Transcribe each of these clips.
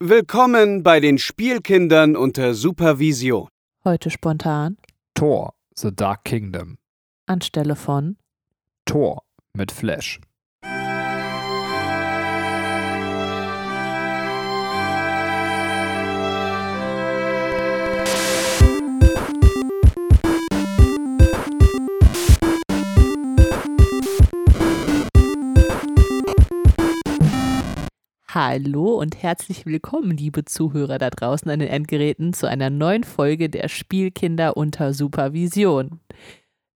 Willkommen bei den Spielkindern unter Supervision. Heute spontan Thor, The Dark Kingdom. anstelle von Thor mit Flash. Hallo und herzlich willkommen, liebe Zuhörer da draußen an den Endgeräten, zu einer neuen Folge der Spielkinder unter Supervision.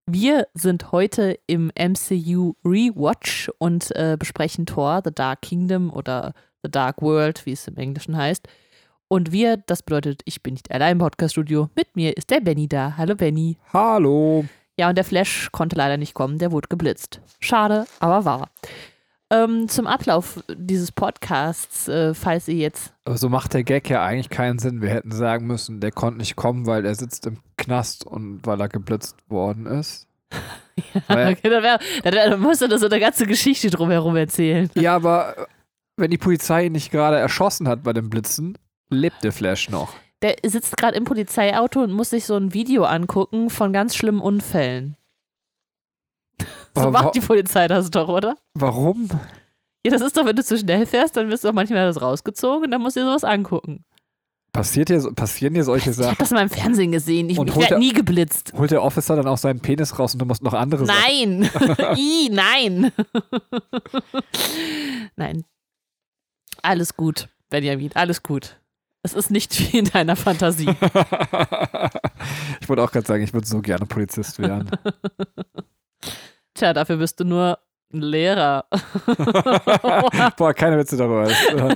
Wir sind heute im MCU Rewatch und äh, besprechen Thor, The Dark Kingdom oder The Dark World, wie es im Englischen heißt. Und wir, das bedeutet, ich bin nicht allein im Podcaststudio. Mit mir ist der Benny da. Hallo Benny. Hallo. Ja, und der Flash konnte leider nicht kommen, der wurde geblitzt. Schade, aber wahr. Ähm, zum Ablauf dieses Podcasts, äh, falls ihr jetzt. So macht der Gag ja eigentlich keinen Sinn. Wir hätten sagen müssen, der konnte nicht kommen, weil er sitzt im Knast und weil er geblitzt worden ist. Weil- okay, dann, wär, dann, dann musst du da so eine ganze Geschichte drumherum erzählen. Ja, aber äh, wenn die Polizei ihn nicht gerade erschossen hat bei dem Blitzen, lebt der Flash noch. Der sitzt gerade im Polizeiauto und muss sich so ein Video angucken von ganz schlimmen Unfällen. So macht die Polizei das doch, oder? warum? Ja, das ist doch, wenn du zu schnell fährst, dann wirst du auch manchmal das rausgezogen und dann musst du dir sowas angucken. Passiert hier, passieren hier solche Ich habe Sachen? das mal im Fernsehen gesehen. Ich, ich werde er- nie geblitzt. Holt der Officer dann auch seinen Penis raus und du musst noch andere Sachen. Nein! I, nein! nein. Alles gut, Benjamin, alles gut. Es ist nicht wie in deiner Fantasie. ich wollte auch gerade sagen, ich würde so gerne Polizist werden. Tja, dafür bist du nur ein Lehrer. Boah, keine Witze darüber. Das, äh,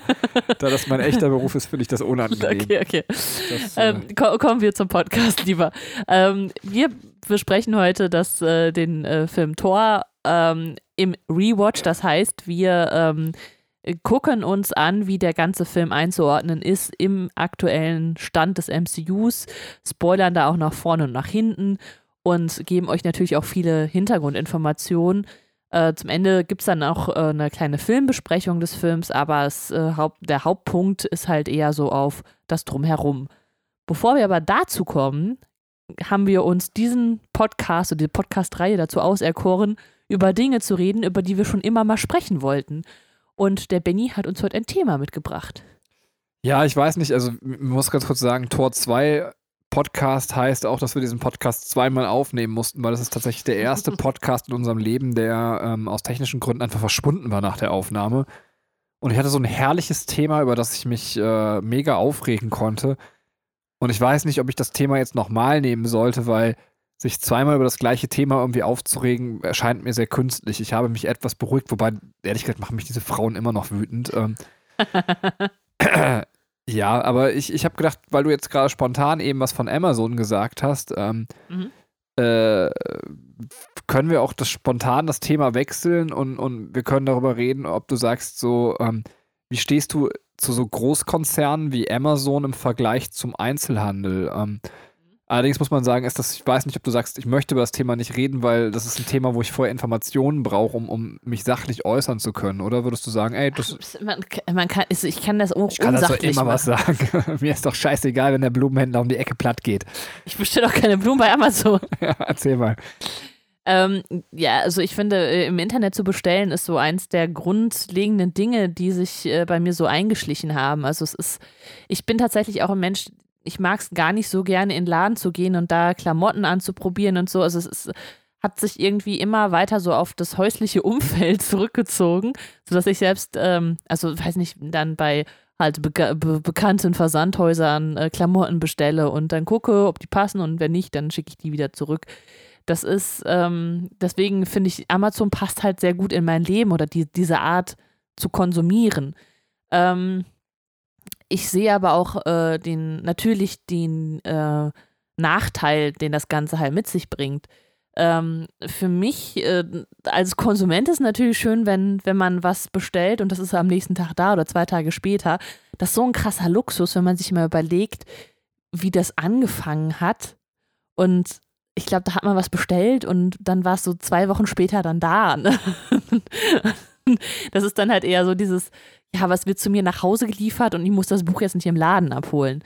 da das mein echter Beruf ist, finde ich das unangenehm. Okay, okay. Das, äh, Ähm, ko kommen wir zum Podcast lieber. Ähm, wir besprechen heute das, äh, den äh, Film Thor ähm, im Rewatch. Das heißt, wir ähm, gucken uns an, wie der ganze Film einzuordnen ist im aktuellen Stand des MCUs, spoilern da auch nach vorne und nach hinten und geben euch natürlich auch viele Hintergrundinformationen. Äh, zum Ende gibt es dann auch äh, eine kleine Filmbesprechung des Films, aber es, äh, Haupt, der Hauptpunkt ist halt eher so auf das Drumherum. Bevor wir aber dazu kommen, haben wir uns diesen Podcast oder die Podcast-Reihe dazu auserkoren, über Dinge zu reden, über die wir schon immer mal sprechen wollten. Und der Benny hat uns heute ein Thema mitgebracht. ja, ich weiß nicht, also man muss ganz kurz sagen, Tor 2 Podcast heißt auch, dass wir diesen Podcast zweimal aufnehmen mussten, weil das ist tatsächlich der erste Podcast in unserem Leben, der ähm, aus technischen Gründen einfach verschwunden war nach der Aufnahme. Und ich hatte so ein herrliches Thema, über das ich mich äh, mega aufregen konnte. Und ich weiß nicht, ob ich das Thema jetzt nochmal nehmen sollte, weil sich zweimal über das gleiche Thema irgendwie aufzuregen, erscheint mir sehr künstlich. Ich habe mich etwas beruhigt, wobei, ehrlich gesagt, machen mich diese Frauen immer noch wütend. Ähm, ja, aber ich, ich habe gedacht, weil du jetzt gerade spontan eben was von Amazon gesagt hast, ähm, Mhm. äh, können wir auch das spontan das Thema wechseln und, und wir können darüber reden, ob du sagst, so, ähm, wie stehst du zu so Großkonzernen wie Amazon im Vergleich zum Einzelhandel? Ähm, allerdings muss man sagen, ist das, ich weiß nicht, ob du sagst, ich möchte über das Thema nicht reden, weil das ist ein Thema, wo ich vorher Informationen brauche, um, um mich sachlich äußern zu können. Oder würdest du sagen, ey, das, man, man kann, also ich kann das auch ich kann dazu immer machen. was sagen. Mir ist doch scheißegal, wenn der Blumenhändler um die Ecke platt geht. Ich bestelle auch keine Blumen bei Amazon. Ja, erzähl mal. Ähm, ja, also ich finde, äh, im Internet zu bestellen ist so eins der grundlegenden Dinge, die sich äh, bei mir so eingeschlichen haben. Also es ist, ich bin tatsächlich auch ein Mensch, ich mag es gar nicht so gerne in den Laden zu gehen und da Klamotten anzuprobieren und so. Also es ist, hat sich irgendwie immer weiter so auf das häusliche Umfeld zurückgezogen, sodass ich selbst, ähm, also weiß nicht, dann bei halt beka be bekannten Versandhäusern äh, Klamotten bestelle und dann gucke, ob die passen und wenn nicht, dann schicke ich die wieder zurück. Das ist, ähm, deswegen finde ich, Amazon passt halt sehr gut in mein Leben oder die, diese Art zu konsumieren. Ähm, ich sehe aber auch äh, den, natürlich den äh, Nachteil, den das Ganze halt mit sich bringt. Ähm, für mich äh, als Konsument ist natürlich schön, wenn, wenn man was bestellt und das ist am nächsten Tag da oder zwei Tage später. Das ist so ein krasser Luxus, wenn man sich mal überlegt, wie das angefangen hat. Und ich glaube, da hat man was bestellt und dann war es so zwei Wochen später dann da. Ne? das ist dann halt eher so dieses, ja, was wird zu mir nach Hause geliefert und ich muss das Buch jetzt nicht im Laden abholen.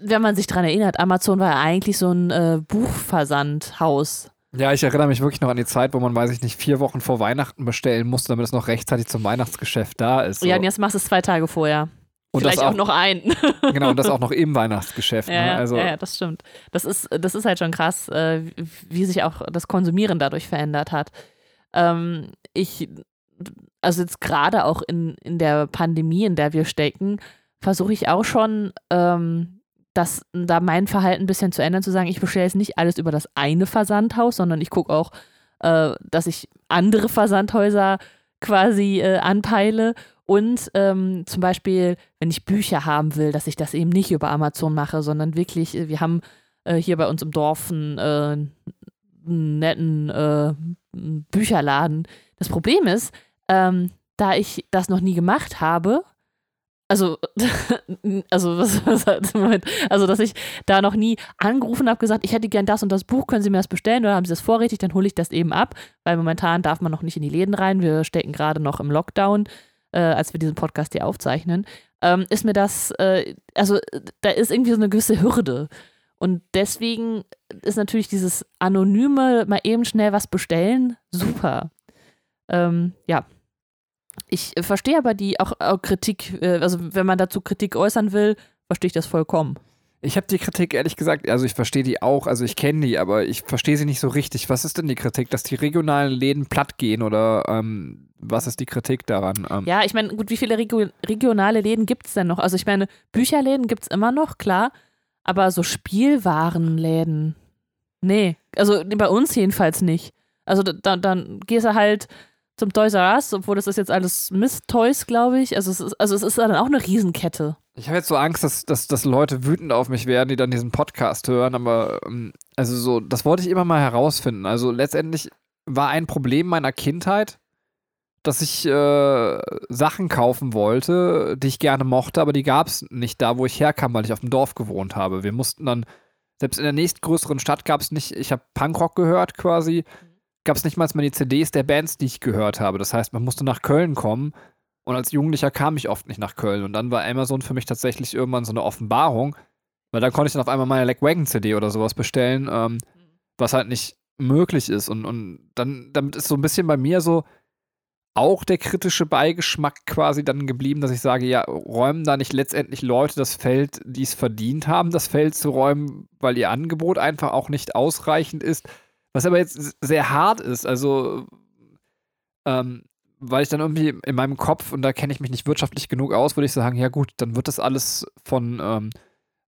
Wenn man sich dran erinnert, Amazon war ja eigentlich so ein äh, Buchversandhaus. Ja, ich erinnere mich wirklich noch an die Zeit, wo man, weiß ich nicht, vier Wochen vor Weihnachten bestellen musste, damit es noch rechtzeitig zum Weihnachtsgeschäft da ist. So. Ja, und jetzt machst du es zwei Tage vorher. Und Vielleicht das auch, auch, noch ein. genau, und das auch noch im Weihnachtsgeschäft. Ja, ne? ja, Also, ja, ja, das stimmt. Das ist, das ist halt schon krass, äh, wie sich auch das Konsumieren dadurch verändert hat. Ähm, ich, also jetzt gerade auch in, in der Pandemie, in der wir stecken, versuche ich auch schon, ähm, das, da mein Verhalten ein bisschen zu ändern, zu sagen, ich bestelle jetzt nicht alles über das eine Versandhaus, sondern ich gucke auch, äh, dass ich andere Versandhäuser quasi äh, anpeile und ähm, zum Beispiel, wenn ich Bücher haben will, dass ich das eben nicht über Amazon mache, sondern wirklich, äh, wir haben äh, hier bei uns im Dorf einen, äh, netten äh, Bücherladen. Das Problem ist, ähm, da ich das noch nie gemacht habe, also, also, was, was, Moment, also, dass ich da noch nie angerufen habe, gesagt, ich hätte gern das und das Buch, können Sie mir das bestellen oder haben Sie das vorrätig, dann hole ich das eben ab, weil momentan darf man noch nicht in die Läden rein. Wir stecken gerade noch im Lockdown, äh, als wir diesen Podcast hier aufzeichnen. Ähm, ist mir das, äh, also, da ist irgendwie so eine gewisse Hürde. Und deswegen ist natürlich dieses anonyme, mal eben schnell was bestellen, super. Ähm, ja, ich verstehe aber die auch, auch Kritik, äh, also wenn man dazu Kritik äußern will, verstehe ich das vollkommen. Ich habe die Kritik ehrlich gesagt, also ich verstehe die auch, also ich kenne die, aber ich verstehe sie nicht so richtig. Was ist denn die Kritik, dass die regionalen Läden platt gehen oder ähm, was ist die Kritik daran? Ähm, Ja, ich meine, gut, wie viele Regio regionale Läden gibt es denn noch? Also ich meine, Bücherläden gibt es immer noch, klar, aber so Spielwarenläden, nee, also bei uns jedenfalls nicht. Also da, dann gehst du halt zum Toys R Us, obwohl das ist jetzt alles Mist-Toys, glaube ich. Also es, ist, also es ist dann auch eine Riesenkette. Ich habe jetzt so Angst, dass, dass, dass Leute wütend auf mich werden, die dann diesen Podcast hören, aber ähm, also so, das wollte ich immer mal herausfinden. Also letztendlich war ein Problem meiner Kindheit, dass ich äh, Sachen kaufen wollte, die ich gerne mochte, aber die gab es nicht da, wo ich herkam, weil ich auf dem Dorf gewohnt habe. Wir mussten dann, selbst in der nächstgrößeren Stadt gab es nicht, ich habe Punkrock gehört quasi, gab es nicht mal die CDs der Bands, die ich gehört habe. Das heißt, man musste nach Köln kommen und als Jugendlicher kam ich oft nicht nach Köln. Und dann war Amazon für mich tatsächlich irgendwann so eine Offenbarung, weil dann konnte ich dann auf einmal meine Lagwagon-CD oder sowas bestellen, ähm, was halt nicht möglich ist. Und, und dann, damit ist so ein bisschen bei mir so auch der kritische Beigeschmack quasi dann geblieben, dass ich sage, ja, räumen da nicht letztendlich Leute das Feld, die es verdient haben, das Feld zu räumen, weil ihr Angebot einfach auch nicht ausreichend ist. Was aber jetzt sehr hart ist, also ähm, weil ich dann irgendwie in meinem Kopf, und da kenne ich mich nicht wirtschaftlich genug aus, würde ich sagen, ja gut, dann wird das alles von ähm,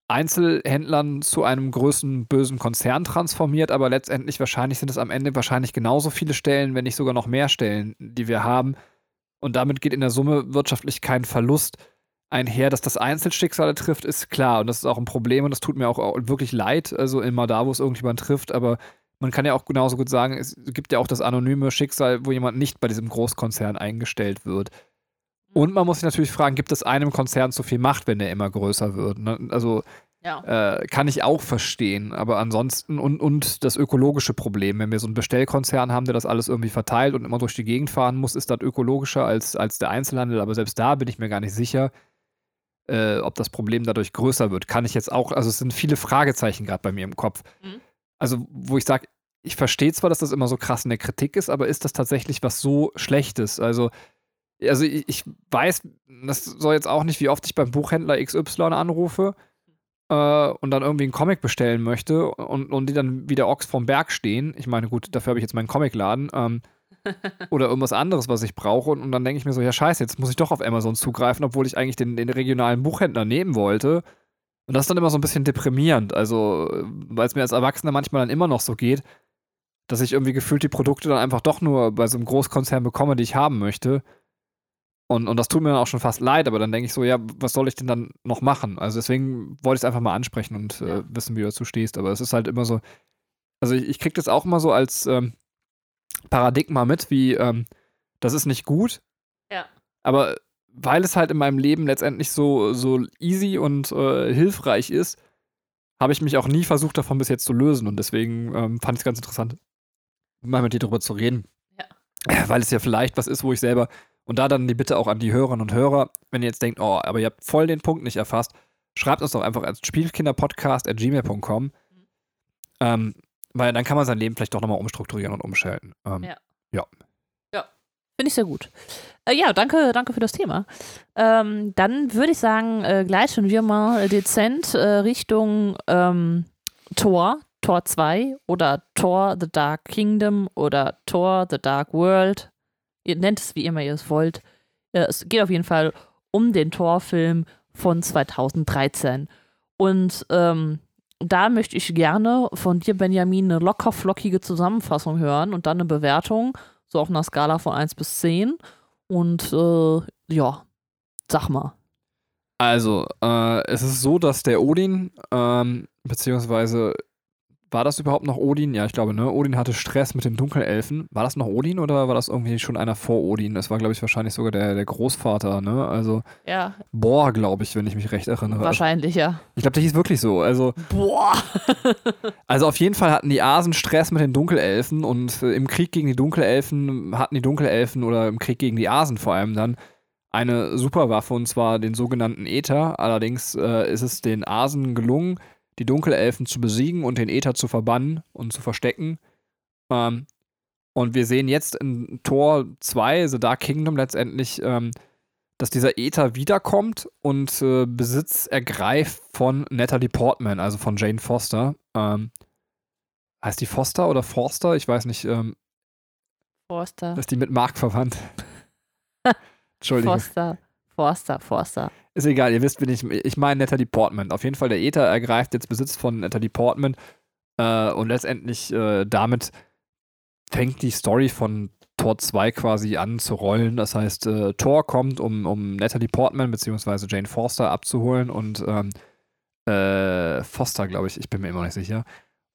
Einzelhändlern zu einem größeren bösen Konzern transformiert, aber letztendlich wahrscheinlich sind es am Ende wahrscheinlich genauso viele Stellen, wenn nicht sogar noch mehr Stellen, die wir haben. Und damit geht in der Summe wirtschaftlich kein Verlust einher, dass das Einzelschicksale trifft, ist klar. Und das ist auch ein Problem und das tut mir auch wirklich leid, also immer da, wo es irgendjemand trifft, aber man kann ja auch genauso gut sagen, es gibt ja auch das anonyme Schicksal, wo jemand nicht bei diesem Großkonzern eingestellt wird. Und man muss sich natürlich fragen, gibt es einem Konzern zu viel Macht, wenn der immer größer wird? Ne? Also Ja. äh, kann ich auch verstehen. Aber ansonsten, und, und das ökologische Problem, wenn wir so einen Bestellkonzern haben, der das alles irgendwie verteilt und immer durch die Gegend fahren muss, ist das ökologischer als, als der Einzelhandel. Aber selbst da bin ich mir gar nicht sicher, äh, ob das Problem dadurch größer wird. Kann ich jetzt auch, also es sind viele Fragezeichen gerade bei mir im Kopf. Mhm. Also, wo ich sage, ich verstehe zwar, dass das immer so krass in der Kritik ist, aber ist das tatsächlich was so Schlechtes? Also, also ich, ich weiß, das soll jetzt auch nicht, wie oft ich beim Buchhändler XY anrufe äh, und dann irgendwie einen Comic bestellen möchte und, und die dann wie der Ochs vom Berg stehen. Ich meine, gut, dafür habe ich jetzt meinen Comicladen. Ähm, oder irgendwas anderes, was ich brauche. Und, und dann denke ich mir so, ja scheiße, jetzt muss ich doch auf Amazon zugreifen, obwohl ich eigentlich den, den regionalen Buchhändler nehmen wollte. Und das ist dann immer so ein bisschen deprimierend. Also, weil es mir als Erwachsener manchmal dann immer noch so geht, dass ich irgendwie gefühlt die Produkte dann einfach doch nur bei so einem Großkonzern bekomme, die ich haben möchte. Und, und das tut mir dann auch schon fast leid, aber dann denke ich so, ja, was soll ich denn dann noch machen? Also deswegen wollte ich es einfach mal ansprechen und äh, wissen, wie du dazu stehst. Aber es ist halt immer so, also ich, ich kriege das auch immer so als ähm, Paradigma mit, wie ähm, das ist nicht gut. Ja. Aber weil es halt in meinem Leben letztendlich so, so easy und äh, hilfreich ist, habe ich mich auch nie versucht, davon bis jetzt zu lösen. Und deswegen ähm, fand ich es ganz interessant, mal mit dir darüber zu reden. Ja. weil es ja vielleicht was ist, wo ich selber, und da dann die Bitte auch an die Hörerinnen und Hörer, wenn ihr jetzt denkt, oh, aber ihr habt voll den Punkt nicht erfasst, schreibt uns doch einfach als Spielkinderpodcast.gmail.com. Ähm, weil dann kann man sein Leben vielleicht doch nochmal umstrukturieren und umschalten. Ähm, Ja. ja. Finde ich sehr gut. Äh, ja, danke, danke für das Thema. Ähm, dann würde ich sagen, äh, gleiten wir mal dezent äh, Richtung ähm, Tor, Tor 2 oder Tor The Dark Kingdom oder Tor The Dark World. Ihr nennt es wie immer ihr es wollt. Äh, es geht auf jeden Fall um den Torfilm von 2013. Und ähm, da möchte ich gerne von dir, Benjamin, eine locker flockige Zusammenfassung hören und dann eine Bewertung so auf einer Skala von 1 bis 10. Und äh, ja, sag mal. Also, äh, es ist so, dass der Odin, ähm, beziehungsweise war das überhaupt noch Odin? Ja, ich glaube, ne? Odin hatte Stress mit den Dunkelelfen. War das noch Odin oder war das irgendwie schon einer vor Odin? Das war, glaube ich, wahrscheinlich sogar der, der Großvater, ne? Also Ja, Bohr, glaube ich, wenn ich mich recht erinnere. wahrscheinlich, ja. Ich glaube, der hieß wirklich so. Also, Boah. also auf jeden Fall hatten die Asen Stress mit den Dunkelelfen und äh, im Krieg gegen die Dunkelelfen hatten die Dunkelelfen oder im Krieg gegen die Asen vor allem dann eine Superwaffe und zwar den sogenannten Äther. Allerdings äh, ist es den Asen gelungen, die Dunkelelfen zu besiegen und den Äther zu verbannen und zu verstecken. Ähm, und wir sehen jetzt in Tor 2, The Dark Kingdom, letztendlich, ähm, dass dieser Äther wiederkommt und äh, Besitz ergreift von Natalie Portman, also von Jane Foster. Ähm, heißt die Foster oder Forster? Ich weiß nicht. Ähm, Forster. ist die mit Mark verwandt? Entschuldigung. Forster. Forster, Forster. Ist egal, ihr wisst, wen ich. Ich meine Natalie Portman. Auf jeden Fall, der Äther ergreift jetzt Besitz von Natalie Portman. Äh, und letztendlich äh, damit fängt die Story von Tor 2 quasi an zu rollen. Das heißt, äh, Thor kommt, um, um Natalie Portman bzw. Jane Forster abzuholen und ähm, äh, Foster, glaube ich, ich bin mir immer nicht sicher.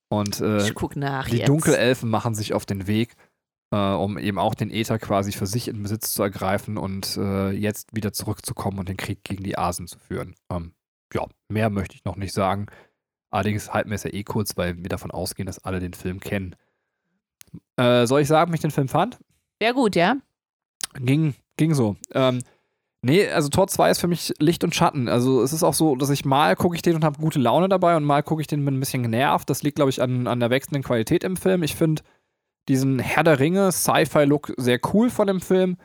Und äh, Ich guck nach die. Dunkelelfen machen sich auf den Weg, äh, um eben auch den Äther quasi für sich in Besitz zu ergreifen und äh, jetzt wieder zurückzukommen und den Krieg gegen die Asen zu führen. Ähm, ja, mehr möchte ich noch nicht sagen. Allerdings halten wir es ja eh kurz, weil wir davon ausgehen, dass alle den Film kennen. Äh, soll ich sagen, wie ich den Film fand? Sehr gut, ja. Ging, ging so. Ähm, nee, also Tor 2 ist für mich Licht und Schatten. Also es ist auch so, dass ich mal gucke ich den und habe gute Laune dabei und mal gucke ich den mit ein bisschen genervt. Das liegt, glaube ich, an, an der wechselnden Qualität im Film. Ich finde diesen Herr der Ringe Sci-Fi-Look sehr cool von dem Film.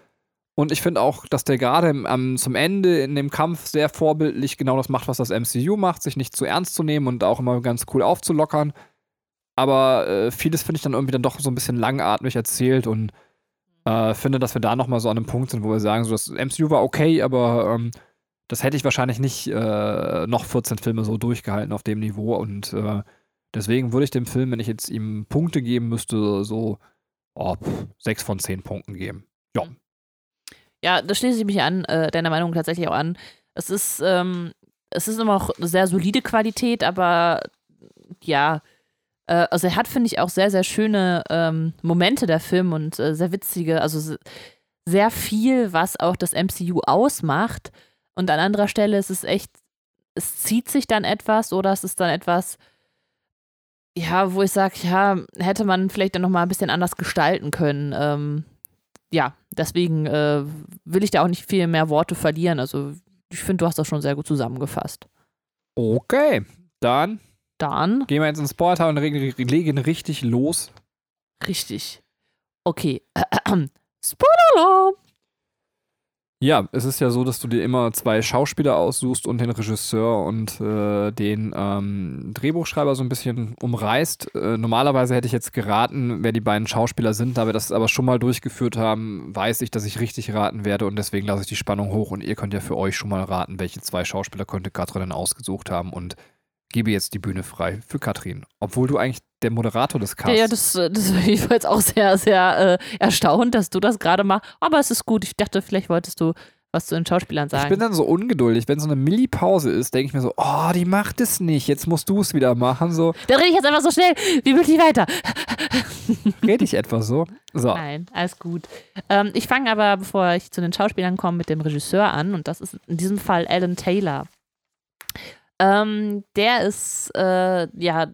Und ich finde auch, dass der gerade am- zum Ende in dem Kampf sehr vorbildlich genau das macht, was das MCU macht, sich nicht zu ernst zu nehmen und auch immer ganz cool aufzulockern. Aber äh, vieles finde ich dann irgendwie dann doch so ein bisschen langatmig erzählt und äh, finde, dass wir da nochmal so an einem Punkt sind, wo wir sagen, so das MCU war okay, aber ähm, das hätte ich wahrscheinlich nicht äh, noch 14 Filme so durchgehalten auf dem Niveau und äh, deswegen würde ich dem Film, wenn ich jetzt ihm Punkte geben müsste, so oh, 6 von 10 Punkten geben. Ja. Ja, da schließe ich mich an, äh, deiner Meinung tatsächlich auch an. Es ist, ähm, es ist immer noch eine sehr solide Qualität, aber ja, äh, also er hat, finde ich, auch sehr, sehr schöne ähm, Momente der Film und äh, sehr witzige, also se- sehr viel, was auch das MCU ausmacht. Und an anderer Stelle ist es echt, es zieht sich dann etwas oder es ist dann etwas, ja, wo ich sage, ja, hätte man vielleicht dann nochmal ein bisschen anders gestalten können. Ähm, ja, deswegen äh, will ich da auch nicht viel mehr Worte verlieren. Also ich finde, du hast das schon sehr gut zusammengefasst. Okay, dann Dann gehen wir jetzt ins Spoiler und legen richtig los. richtig. Okay. Spoiler! Ja, es ist ja so, dass du dir immer zwei Schauspieler aussuchst und den Regisseur und äh, den ähm, Drehbuchschreiber so ein bisschen umreißt. Äh, normalerweise hätte ich jetzt geraten, wer die beiden Schauspieler sind, da wir das aber schon mal durchgeführt haben, weiß ich, dass ich richtig raten werde und deswegen lasse ich die Spannung hoch und ihr könnt ja für euch schon mal raten, welche zwei Schauspieler könnte Katrin denn ausgesucht haben und gebe jetzt die Bühne frei für Katrin. Obwohl du eigentlich der Moderator des Ja, Casts ja, das, äh, das ich war jetzt auch sehr, sehr äh, erstaunt, dass du das gerade machst. Aber es ist gut. Ich dachte, vielleicht wolltest du was zu den Schauspielern Ich bin sagen. dann so ungeduldig, wenn so eine Milli-Pause ist, denke ich mir so, oh, die macht es nicht, jetzt musst du es wieder machen. So Dann rede ich jetzt einfach so schnell wie möglich weiter. rede ich etwa so. So, Nein, alles gut. Ähm, ich fange aber, bevor ich zu den Schauspielern komme, mit dem Regisseur an. Und das ist in diesem Fall Alan Taylor. Ähm, der ist, äh, ja,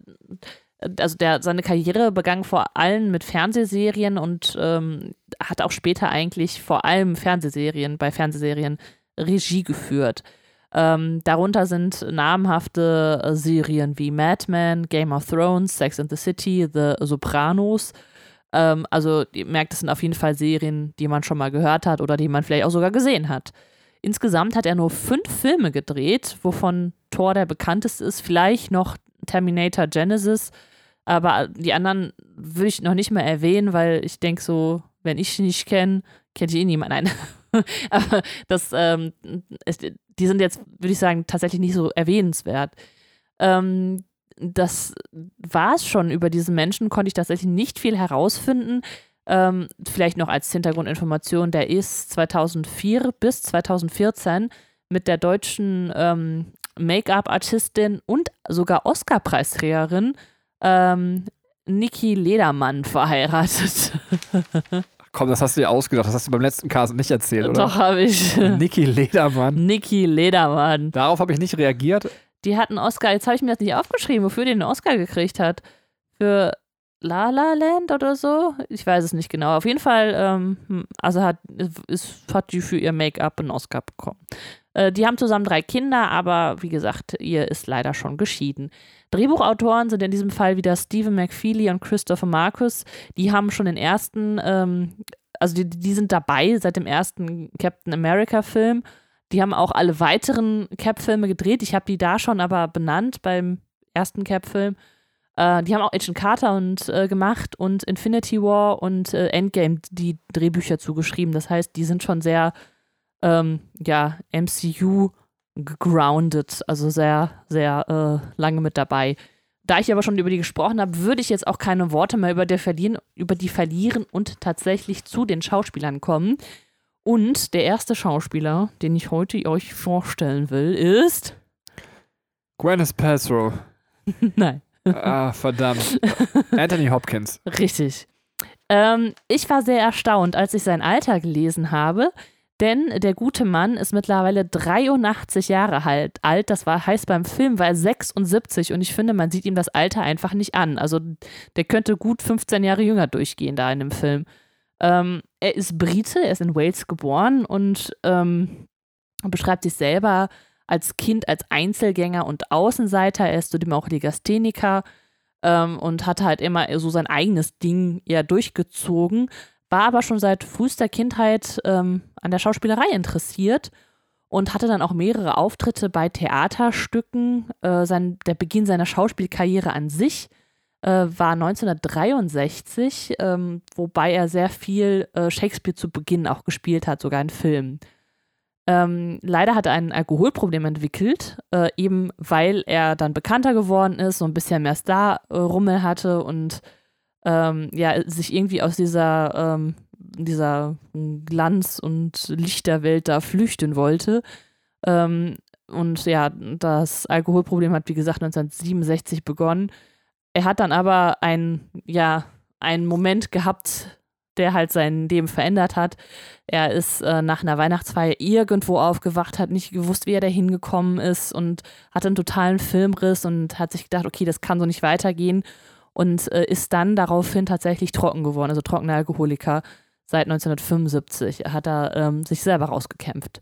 also der, seine Karriere begann vor allem mit Fernsehserien und ähm, hat auch später eigentlich vor allem Fernsehserien, bei Fernsehserien Regie geführt. Ähm, darunter sind namhafte äh, Serien wie Mad Men, Game of Thrones, Sex and the City, The Sopranos. Ähm, also ihr merkt, es sind auf jeden Fall Serien, die man schon mal gehört hat oder die man vielleicht auch sogar gesehen hat. Insgesamt hat er nur fünf Filme gedreht, wovon Thor der bekannteste ist, vielleicht noch Terminator Genesis, aber die anderen würde ich noch nicht mal erwähnen, weil ich denke so, wenn ich sie nicht kenne, kennt eh niemand. Nein. aber das, ähm, ist, die sind jetzt, würde ich sagen, tatsächlich nicht so erwähnenswert. Ähm, das war es schon. Über diesen Menschen konnte ich tatsächlich nicht viel herausfinden. Ähm, vielleicht noch als Hintergrundinformation, der ist 2004 bis 2014 mit der deutschen ähm, Make-up-Artistin und sogar Oscar-Preisträgerin ähm, Niki Ledermann verheiratet. Komm, das hast du dir ausgedacht. Das hast du beim letzten Cast nicht erzählt, oder? Doch, habe ich. Niki Ledermann. Niki Ledermann. Darauf habe ich nicht reagiert. Die hat einen Oscar, jetzt habe ich mir das nicht aufgeschrieben, wofür die einen Oscar gekriegt hat. Für La La Land oder so? Ich weiß es nicht genau. Auf jeden Fall, ähm, also hat, ist, hat die für ihr Make-up einen Oscar bekommen. Äh, die haben zusammen drei Kinder, aber wie gesagt, ihr ist leider schon geschieden. Drehbuchautoren sind in diesem Fall wieder Stephen McFeely und Christopher Marcus. Die haben schon den ersten, ähm, also die, die sind dabei seit dem ersten Captain America-Film. Die haben auch alle weiteren Cap-Filme gedreht. Ich habe die da schon aber benannt beim ersten Cap-Film. Äh, die haben auch Agent Carter und, äh, gemacht und Infinity War und äh, Endgame die Drehbücher zugeschrieben. Das heißt, die sind schon sehr, ähm, ja, MCU grounded, also sehr, sehr äh, lange mit dabei. Da ich aber schon über die gesprochen habe, würde ich jetzt auch keine Worte mehr über die verlieren, über die verlieren und tatsächlich zu den Schauspielern kommen. Und der erste Schauspieler, den ich heute euch vorstellen will, ist Gwyneth Paltrow. Nein. Ah, verdammt. Anthony Hopkins. Richtig. Ähm, ich war sehr erstaunt, als ich sein Alter gelesen habe, denn der gute Mann ist mittlerweile 83 Jahre alt. Das war heißt beim Film war er 76 und ich finde, man sieht ihm das Alter einfach nicht an. Also der könnte gut 15 Jahre jünger durchgehen da in dem Film. Ähm, er ist Brite, er ist in Wales geboren und ähm, beschreibt sich selber als Kind als Einzelgänger und Außenseiter. Er ist zudem auch Legastheniker ähm, und hatte halt immer so sein eigenes Ding eher durchgezogen, war aber schon seit frühester Kindheit ähm, an der Schauspielerei interessiert und hatte dann auch mehrere Auftritte bei Theaterstücken. Äh, sein, der Beginn seiner Schauspielkarriere an sich äh, war 1963, ähm, wobei er sehr viel äh, Shakespeare zu Beginn auch gespielt hat, sogar in Filmen. Ähm, leider hat er ein Alkoholproblem entwickelt, äh, eben weil er dann bekannter geworden ist, so ein bisschen mehr Star-Rummel hatte und ähm, ja, sich irgendwie aus dieser, ähm, dieser Glanz- und Lichterwelt da flüchten wollte. Ähm, und ja, das Alkoholproblem hat, wie gesagt, 1967 begonnen. Er hat dann aber ein, ja, einen Moment gehabt, der halt sein Leben verändert hat. Er ist äh, nach einer Weihnachtsfeier irgendwo aufgewacht, hat nicht gewusst, wie er da hingekommen ist und hatte einen totalen Filmriss und hat sich gedacht, okay, das kann so nicht weitergehen und äh, ist dann daraufhin tatsächlich trocken geworden, also trockener Alkoholiker seit 1975. Er hat da ähm, sich selber rausgekämpft.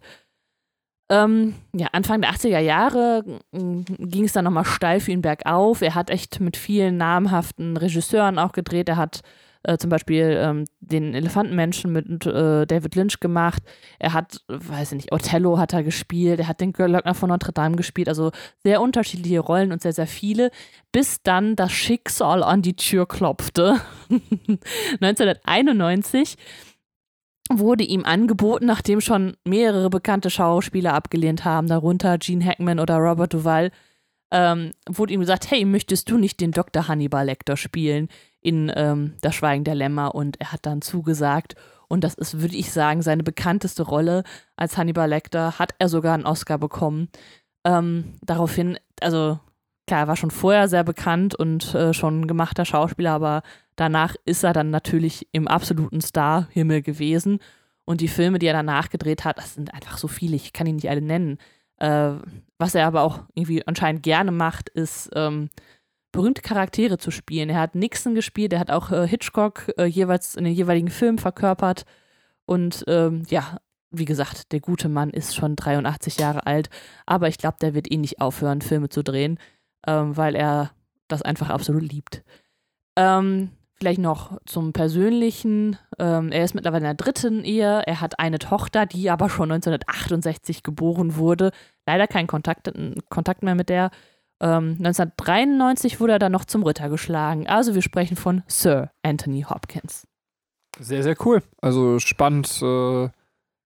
Ähm, ja, Anfang der 80er Jahre ging es dann nochmal steil für ihn bergauf. Er hat echt mit vielen namhaften Regisseuren auch gedreht. Er hat äh, zum Beispiel ähm, den Elefantenmenschen mit äh, David Lynch gemacht. Er hat, weiß ich nicht, Othello hat er gespielt. Er hat den Glöckner von Notre Dame gespielt. Also sehr unterschiedliche Rollen und sehr, sehr viele. Bis dann das Schicksal an die Tür klopfte. 1991 wurde ihm angeboten, nachdem schon mehrere bekannte Schauspieler abgelehnt haben, darunter Gene Hackman oder Robert Duvall, ähm, wurde ihm gesagt, hey, möchtest du nicht den Dr. Hannibal Lecter spielen? In ähm, Das Schweigen der Lämmer und er hat dann zugesagt. Und das ist, würde ich sagen, seine bekannteste Rolle als Hannibal Lecter. Hat er sogar einen Oscar bekommen. Ähm, daraufhin, also klar, er war schon vorher sehr bekannt und äh, schon gemachter Schauspieler, aber danach ist er dann natürlich im absoluten Star-Himmel gewesen. Und die Filme, die er danach gedreht hat, das sind einfach so viele, ich kann ihn nicht alle nennen. Äh, was er aber auch irgendwie anscheinend gerne macht, ist ähm, berühmte Charaktere zu spielen. Er hat Nixon gespielt, er hat auch äh, Hitchcock äh, jeweils in den jeweiligen Filmen verkörpert. Und ähm, ja, wie gesagt, der gute Mann ist schon 83 Jahre alt, aber ich glaube, der wird eh nicht aufhören, Filme zu drehen, ähm, weil er das einfach absolut liebt. Ähm, vielleicht noch zum Persönlichen. Ähm, er ist mittlerweile in der dritten Ehe. Er hat eine Tochter, die aber schon 1968 geboren wurde. Leider kein Kontakt, Kontakt mehr mit der. 1993 ähm, wurde er dann noch zum Ritter geschlagen. Also wir sprechen von Sir Anthony Hopkins. Sehr, sehr cool. Also spannend. Äh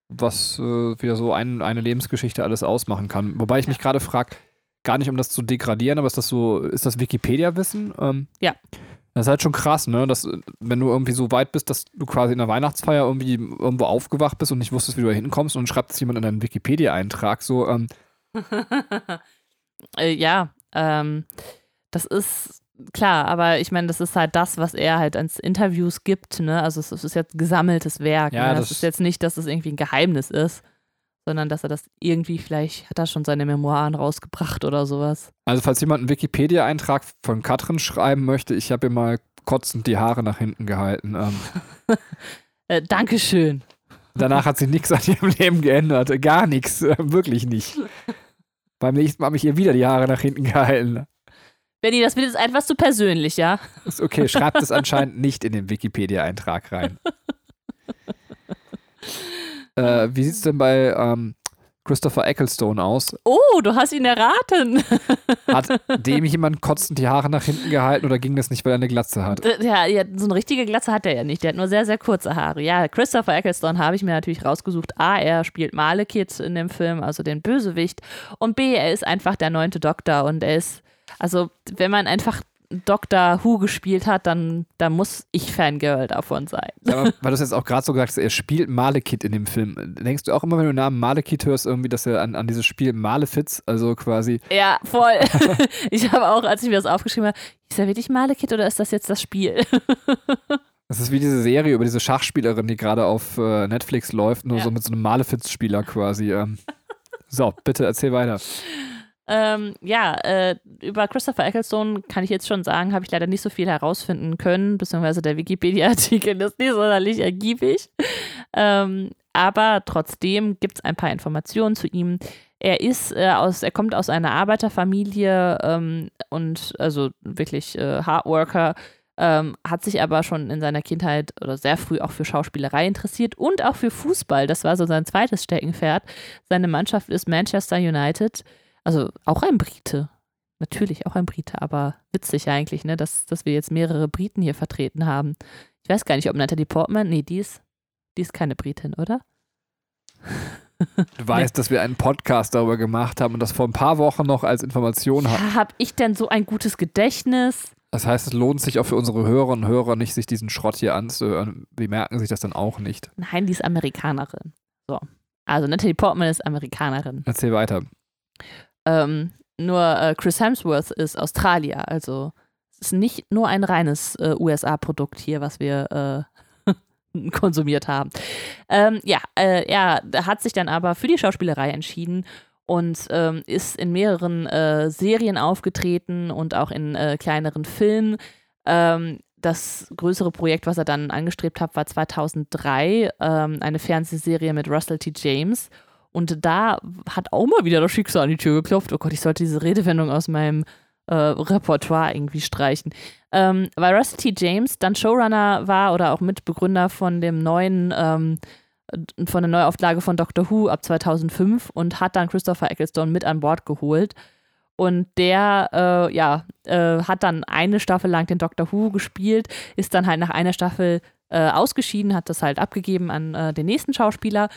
was äh, wieder so ein, eine Lebensgeschichte alles ausmachen kann. Wobei ich ja. mich gerade frage, gar nicht um das zu degradieren, aber ist das so, ist das Wikipedia-Wissen? Ähm, ja. Das ist halt schon krass, ne? Dass, wenn du irgendwie so weit bist, dass du quasi in der Weihnachtsfeier irgendwie irgendwo aufgewacht bist und nicht wusstest, wie du da hinkommst und schreibt es jemand in deinen Wikipedia-Eintrag so. Ähm. äh, ja, ähm, das ist klar, aber ich meine, das ist halt das, was er halt ans Interviews gibt, ne? Also es, ist jetzt gesammeltes Werk. Ja, ne? das, das ist jetzt nicht, dass es irgendwie ein Geheimnis ist, sondern dass er das irgendwie, vielleicht hat er schon seine Memoiren rausgebracht oder sowas. Also falls jemand einen Wikipedia-Eintrag von Katrin schreiben möchte, ich habe ihr mal kotzend die Haare nach hinten gehalten. Ähm. äh, Dankeschön. Danach hat sich nichts an ihrem Leben geändert. Gar nichts. Wirklich nicht. Beim nächsten Mal habe ich ihr wieder die Haare nach hinten gehalten. Benny, das wird jetzt etwas zu persönlich, ja? Ist okay, schreibt es anscheinend nicht in den Wikipedia-Eintrag rein. äh, wie sieht es denn bei ähm, Christopher Ecclestone aus? Oh, du hast ihn erraten. hat dem jemand kotzend die Haare nach hinten gehalten oder ging das nicht, weil er eine Glatze hat? Ja, ja, so eine richtige Glatze hat er ja nicht. Der hat nur sehr, sehr kurze Haare. Ja, Christopher Ecclestone habe ich mir natürlich rausgesucht. A, er spielt Malekith in dem Film, also den Bösewicht. Und B, er ist einfach der neunte Doktor und er ist also, wenn man einfach Doctor Who gespielt hat, dann, dann muss ich Fangirl davon sein. Ja, weil du es jetzt auch gerade so gesagt hast, er spielt Malekith in dem Film. Denkst du auch immer, wenn du den Namen Malekith hörst, irgendwie, dass er an, an dieses Spiel Malefiz, also quasi. Ja, voll. ich habe auch, als ich mir das aufgeschrieben habe, ist er wirklich Malekith oder ist das jetzt das Spiel? Das ist wie diese Serie über diese Schachspielerin, die gerade auf äh, Netflix läuft, nur ja. so mit so einem Malefiz-Spieler quasi. Ähm. So, bitte erzähl weiter. Ähm, ja, äh, über Christopher Ecclestone kann ich jetzt schon sagen, habe ich leider nicht so viel herausfinden können, beziehungsweise der Wikipedia-Artikel ist nicht sonderlich ergiebig. Ähm, aber trotzdem gibt es ein paar Informationen zu ihm. Er ist äh, aus, er kommt aus einer Arbeiterfamilie ähm, und also wirklich äh, Hardworker, ähm, hat sich aber schon in seiner Kindheit oder sehr früh auch für Schauspielerei interessiert und auch für Fußball. Das war so sein zweites Steckenpferd. Seine Mannschaft ist Manchester United. Also auch ein Brite. Natürlich auch ein Brite, aber witzig eigentlich, ne, dass, dass wir jetzt mehrere Briten hier vertreten haben. Ich weiß gar nicht, ob Natalie Portman, nee, die ist, die ist keine Britin, oder? Du weißt, dass wir einen Podcast darüber gemacht haben und das vor ein paar Wochen noch als Information hatten. Ja, hab ich denn so ein gutes Gedächtnis? Das heißt, es lohnt sich auch für unsere Hörerinnen und Hörer nicht, sich diesen Schrott hier anzuhören. Wir merken sich das dann auch nicht. Nein, die ist Amerikanerin. So. Also Natalie Portman ist Amerikanerin. Erzähl weiter. Ähm, nur äh, Chris Hemsworth ist Australier, also es ist nicht nur ein reines äh, USA-Produkt hier, was wir äh, konsumiert haben. Ähm, ja, äh, er hat sich dann aber für die Schauspielerei entschieden und ähm, ist in mehreren äh, Serien aufgetreten und auch in äh, kleineren Filmen. Ähm, das größere Projekt, was er dann angestrebt hat, war 2003 ähm, eine Fernsehserie mit Russell T. James. Und da hat auch mal wieder das Schicksal an die Tür geklopft. Oh Gott, ich sollte diese Redewendung aus meinem äh, Repertoire irgendwie streichen. Ähm, weil Russell T. James dann Showrunner war oder auch Mitbegründer von dem neuen, ähm, von der Neuauflage von Doctor Who ab 2005 und hat dann Christopher Ecclestone mit an Bord geholt. Und der, äh, ja, äh, hat dann eine Staffel lang den Doctor Who gespielt, ist dann halt nach einer Staffel äh, ausgeschieden, hat das halt abgegeben an äh, den nächsten Schauspieler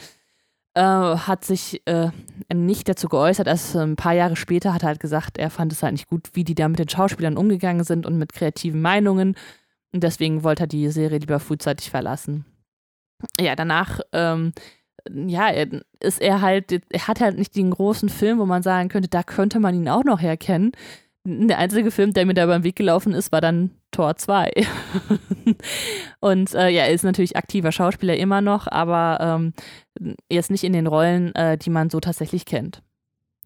äh, hat sich äh, nicht dazu geäußert. Erst ein paar Jahre später hat er halt gesagt, er fand es halt nicht gut, wie die da mit den Schauspielern umgegangen sind und mit kreativen Meinungen. Und deswegen wollte er die Serie lieber frühzeitig verlassen. Ja, danach, ähm, ja, ist er halt, er hat halt nicht den großen Film, wo man sagen könnte, da könnte man ihn auch noch herkennen. Der einzige Film, der mir da beim Weg gelaufen ist, war dann Tor 2. und äh, ja, er ist natürlich aktiver Schauspieler immer noch, aber ähm, jetzt nicht in den Rollen, äh, die man so tatsächlich kennt.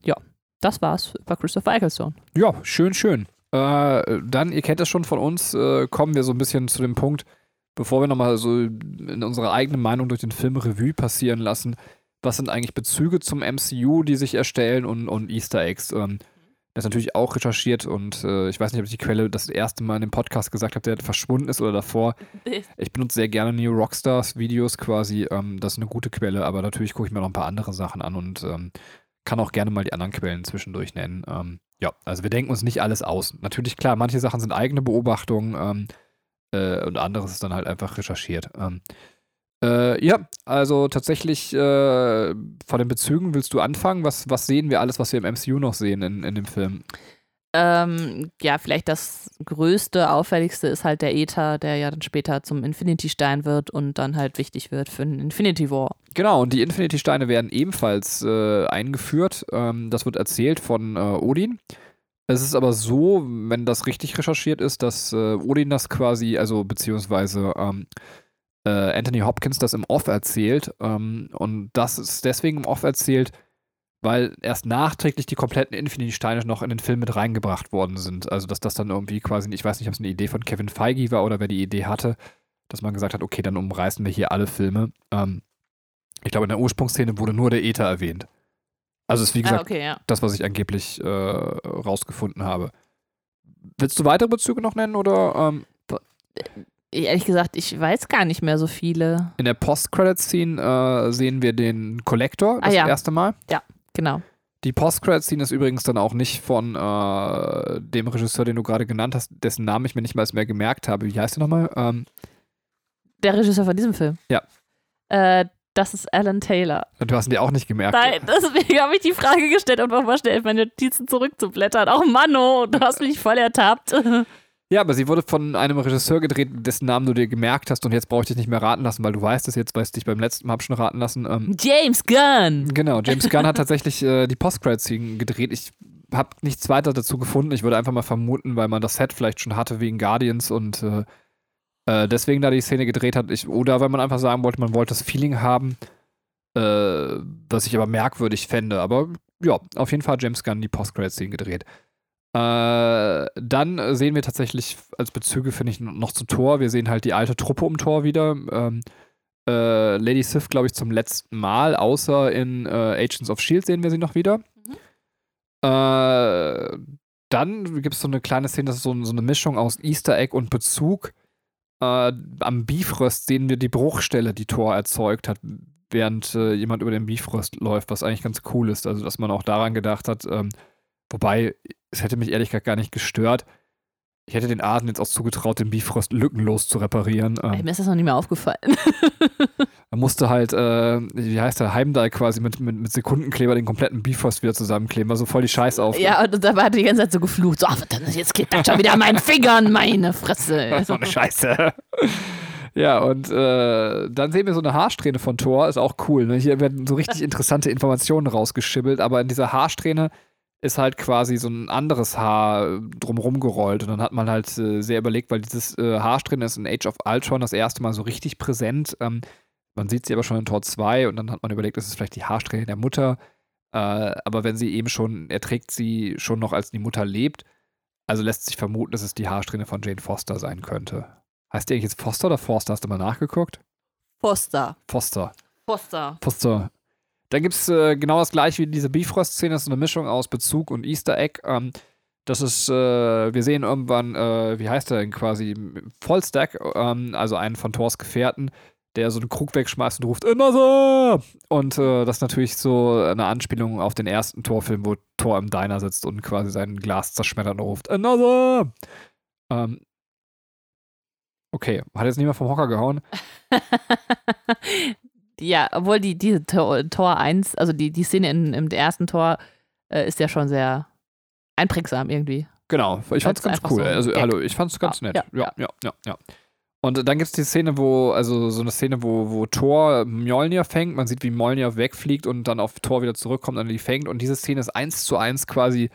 Ja, das war's über Christopher Ecclestone. Ja, schön, schön. Äh, dann, ihr kennt es schon von uns, äh, kommen wir so ein bisschen zu dem Punkt, bevor wir nochmal so in unserer eigenen Meinung durch den Film Revue passieren lassen, was sind eigentlich Bezüge zum MCU, die sich erstellen und, und Easter Eggs. Ähm, das ist natürlich auch recherchiert und äh, ich weiß nicht, ob ich die Quelle das erste Mal in dem Podcast gesagt habe, der verschwunden ist oder davor. Ich benutze sehr gerne New Rockstars Videos quasi. Ähm, das ist eine gute Quelle, aber natürlich gucke ich mir noch ein paar andere Sachen an und ähm, kann auch gerne mal die anderen Quellen zwischendurch nennen. Ähm, ja, also wir denken uns nicht alles aus. Natürlich, klar, manche Sachen sind eigene Beobachtungen ähm, äh, und anderes ist dann halt einfach recherchiert. Äh, ja, also tatsächlich äh, von den Bezügen willst du anfangen? Was, was sehen wir alles, was wir im MCU noch sehen in, in dem Film? Ähm, ja, vielleicht das größte, auffälligste ist halt der Äther, der ja dann später zum Infinity-Stein wird und dann halt wichtig wird für den Infinity War. Genau, und die Infinity-Steine werden ebenfalls äh, eingeführt. Ähm, das wird erzählt von äh, Odin. Es ist aber so, wenn das richtig recherchiert ist, dass äh, Odin das quasi, also beziehungsweise ähm, äh, Anthony Hopkins das im Off erzählt. Ähm, und das ist deswegen im Off erzählt, weil erst nachträglich die kompletten Infinity-Steine noch in den Film mit reingebracht worden sind. Also, dass das dann irgendwie quasi, ich weiß nicht, ob es eine Idee von Kevin Feige war oder wer die Idee hatte, dass man gesagt hat, okay, dann umreißen wir hier alle Filme. Ähm, ich glaube, in der Ursprungsszene wurde nur der Äther erwähnt. Also, es ist wie gesagt ah, okay, ja. das, was ich angeblich äh, rausgefunden habe. Willst du weitere Bezüge noch nennen oder? Ähm? Ehrlich gesagt, ich weiß gar nicht mehr so viele. In der Post-Credit-Scene äh, sehen wir den Collector das ah, ja. erste Mal. Ja, genau. Die Post-Credit-Scene ist übrigens dann auch nicht von äh, dem Regisseur, den du gerade genannt hast, dessen Namen ich mir nicht mal mehr gemerkt habe. Wie heißt der nochmal? Ähm, der Regisseur von diesem Film? Ja. Äh, das ist Alan Taylor. Du hast ihn dir auch nicht gemerkt. Nein, deswegen habe ich die Frage gestellt und nochmal schnell meine Notizen zurückzublättern. Auch Mano, du hast mich voll ertappt. Ja, aber sie wurde von einem Regisseur gedreht, dessen Namen du dir gemerkt hast und jetzt brauche ich dich nicht mehr raten lassen, weil du weißt es jetzt, weil ich dich beim letzten Mal schon raten lassen. Ähm, James Gunn! Genau, James Gunn hat tatsächlich äh, die Post-Credit-Scene gedreht. Ich habe nichts weiter dazu gefunden. Ich würde einfach mal vermuten, weil man das Set vielleicht schon hatte wegen Guardians und äh, äh, deswegen da die Szene gedreht hat. Ich, oder weil man einfach sagen wollte, man wollte das Feeling haben, äh, was ich aber merkwürdig fände. Aber ja, auf jeden Fall hat James Gunn die Post-Credit-Scene gedreht. Äh, dann sehen wir tatsächlich als Bezüge, finde ich, noch zu Thor. Wir sehen halt die alte Truppe um Thor wieder. Ähm, äh, Lady Sif, glaube ich, zum letzten Mal, außer in äh, Agents of Shield sehen wir sie noch wieder. Mhm. Äh, dann gibt es so eine kleine Szene, das ist so, so, eine Mischung aus Easter Egg und Bezug. Äh, am Beefröst sehen wir die Bruchstelle, die Thor erzeugt hat, während äh, jemand über den Beefröst läuft, was eigentlich ganz cool ist. Also, dass man auch daran gedacht hat, ähm, wobei es hätte mich ehrlich gesagt gar nicht gestört. Ich hätte den Asen jetzt auch zugetraut, den Bifrost lückenlos zu reparieren. Ähm, mir ist das noch nicht mehr aufgefallen. er musste halt, äh, wie heißt der, Heimdall quasi mit, mit, mit, Sekundenkleber den kompletten Bifrost wieder zusammenkleben. War so voll die Scheiß auf. Ja, und dabei hat er die ganze Zeit so geflucht. So, ach, jetzt geht das schon wieder an meinen Fingern, meine Fresse. so eine Scheiße. Ja, und äh, dann sehen wir so eine Haarsträhne von Thor, ist auch cool. Ne? Hier werden so richtig interessante Informationen rausgeschibbelt, aber in dieser Haarsträhne ist halt quasi so ein anderes Haar drumrum gerollt. Und dann hat man halt äh, sehr überlegt, weil dieses äh, Haarsträhne ist in Age of Ultron das erste Mal so richtig präsent. Ähm, man sieht sie aber schon in Tor 2 und dann hat man überlegt, das ist vielleicht die Haarsträhne der Mutter. Äh, aber wenn sie eben schon, er trägt sie schon noch, als die Mutter lebt. Also lässt sich vermuten, dass es die Haarsträhne von Jane Foster sein könnte. Heißt die eigentlich jetzt Foster oder Forster? Hast du mal nachgeguckt? Foster. Foster. Foster. Foster. Dann gibt es äh, genau das gleiche wie diese Bifrost-Szene, das ist eine Mischung aus Bezug und Easter Egg. Ähm, das ist, äh, wir sehen irgendwann, äh, wie heißt der denn quasi, Vollstack, ähm, also einen von Thors Gefährten, der so einen Krug wegschmeißt und ruft Another! Und äh, das ist natürlich so eine Anspielung auf den ersten Torfilm, wo Thor im Diner sitzt und quasi sein Glas zerschmettert und ruft Another! Ähm, okay, hat jetzt niemand vom Hocker gehauen? ja, obwohl die, diese Tor, Tor 1, also die, die Szene in, im ersten Tor äh, ist ja schon sehr einprägsam irgendwie. Genau, ich fand's ganz cool. So also, Gag. hallo, ich fand's ganz ja, nett. Ja, ja, ja, ja. ja. Und dann gibt es die Szene, wo, also so eine Szene, wo, wo Thor Mjolnir fängt. Man sieht, wie Mjolnir wegfliegt und dann auf Thor wieder zurückkommt und die fängt. Und diese Szene ist eins zu eins quasi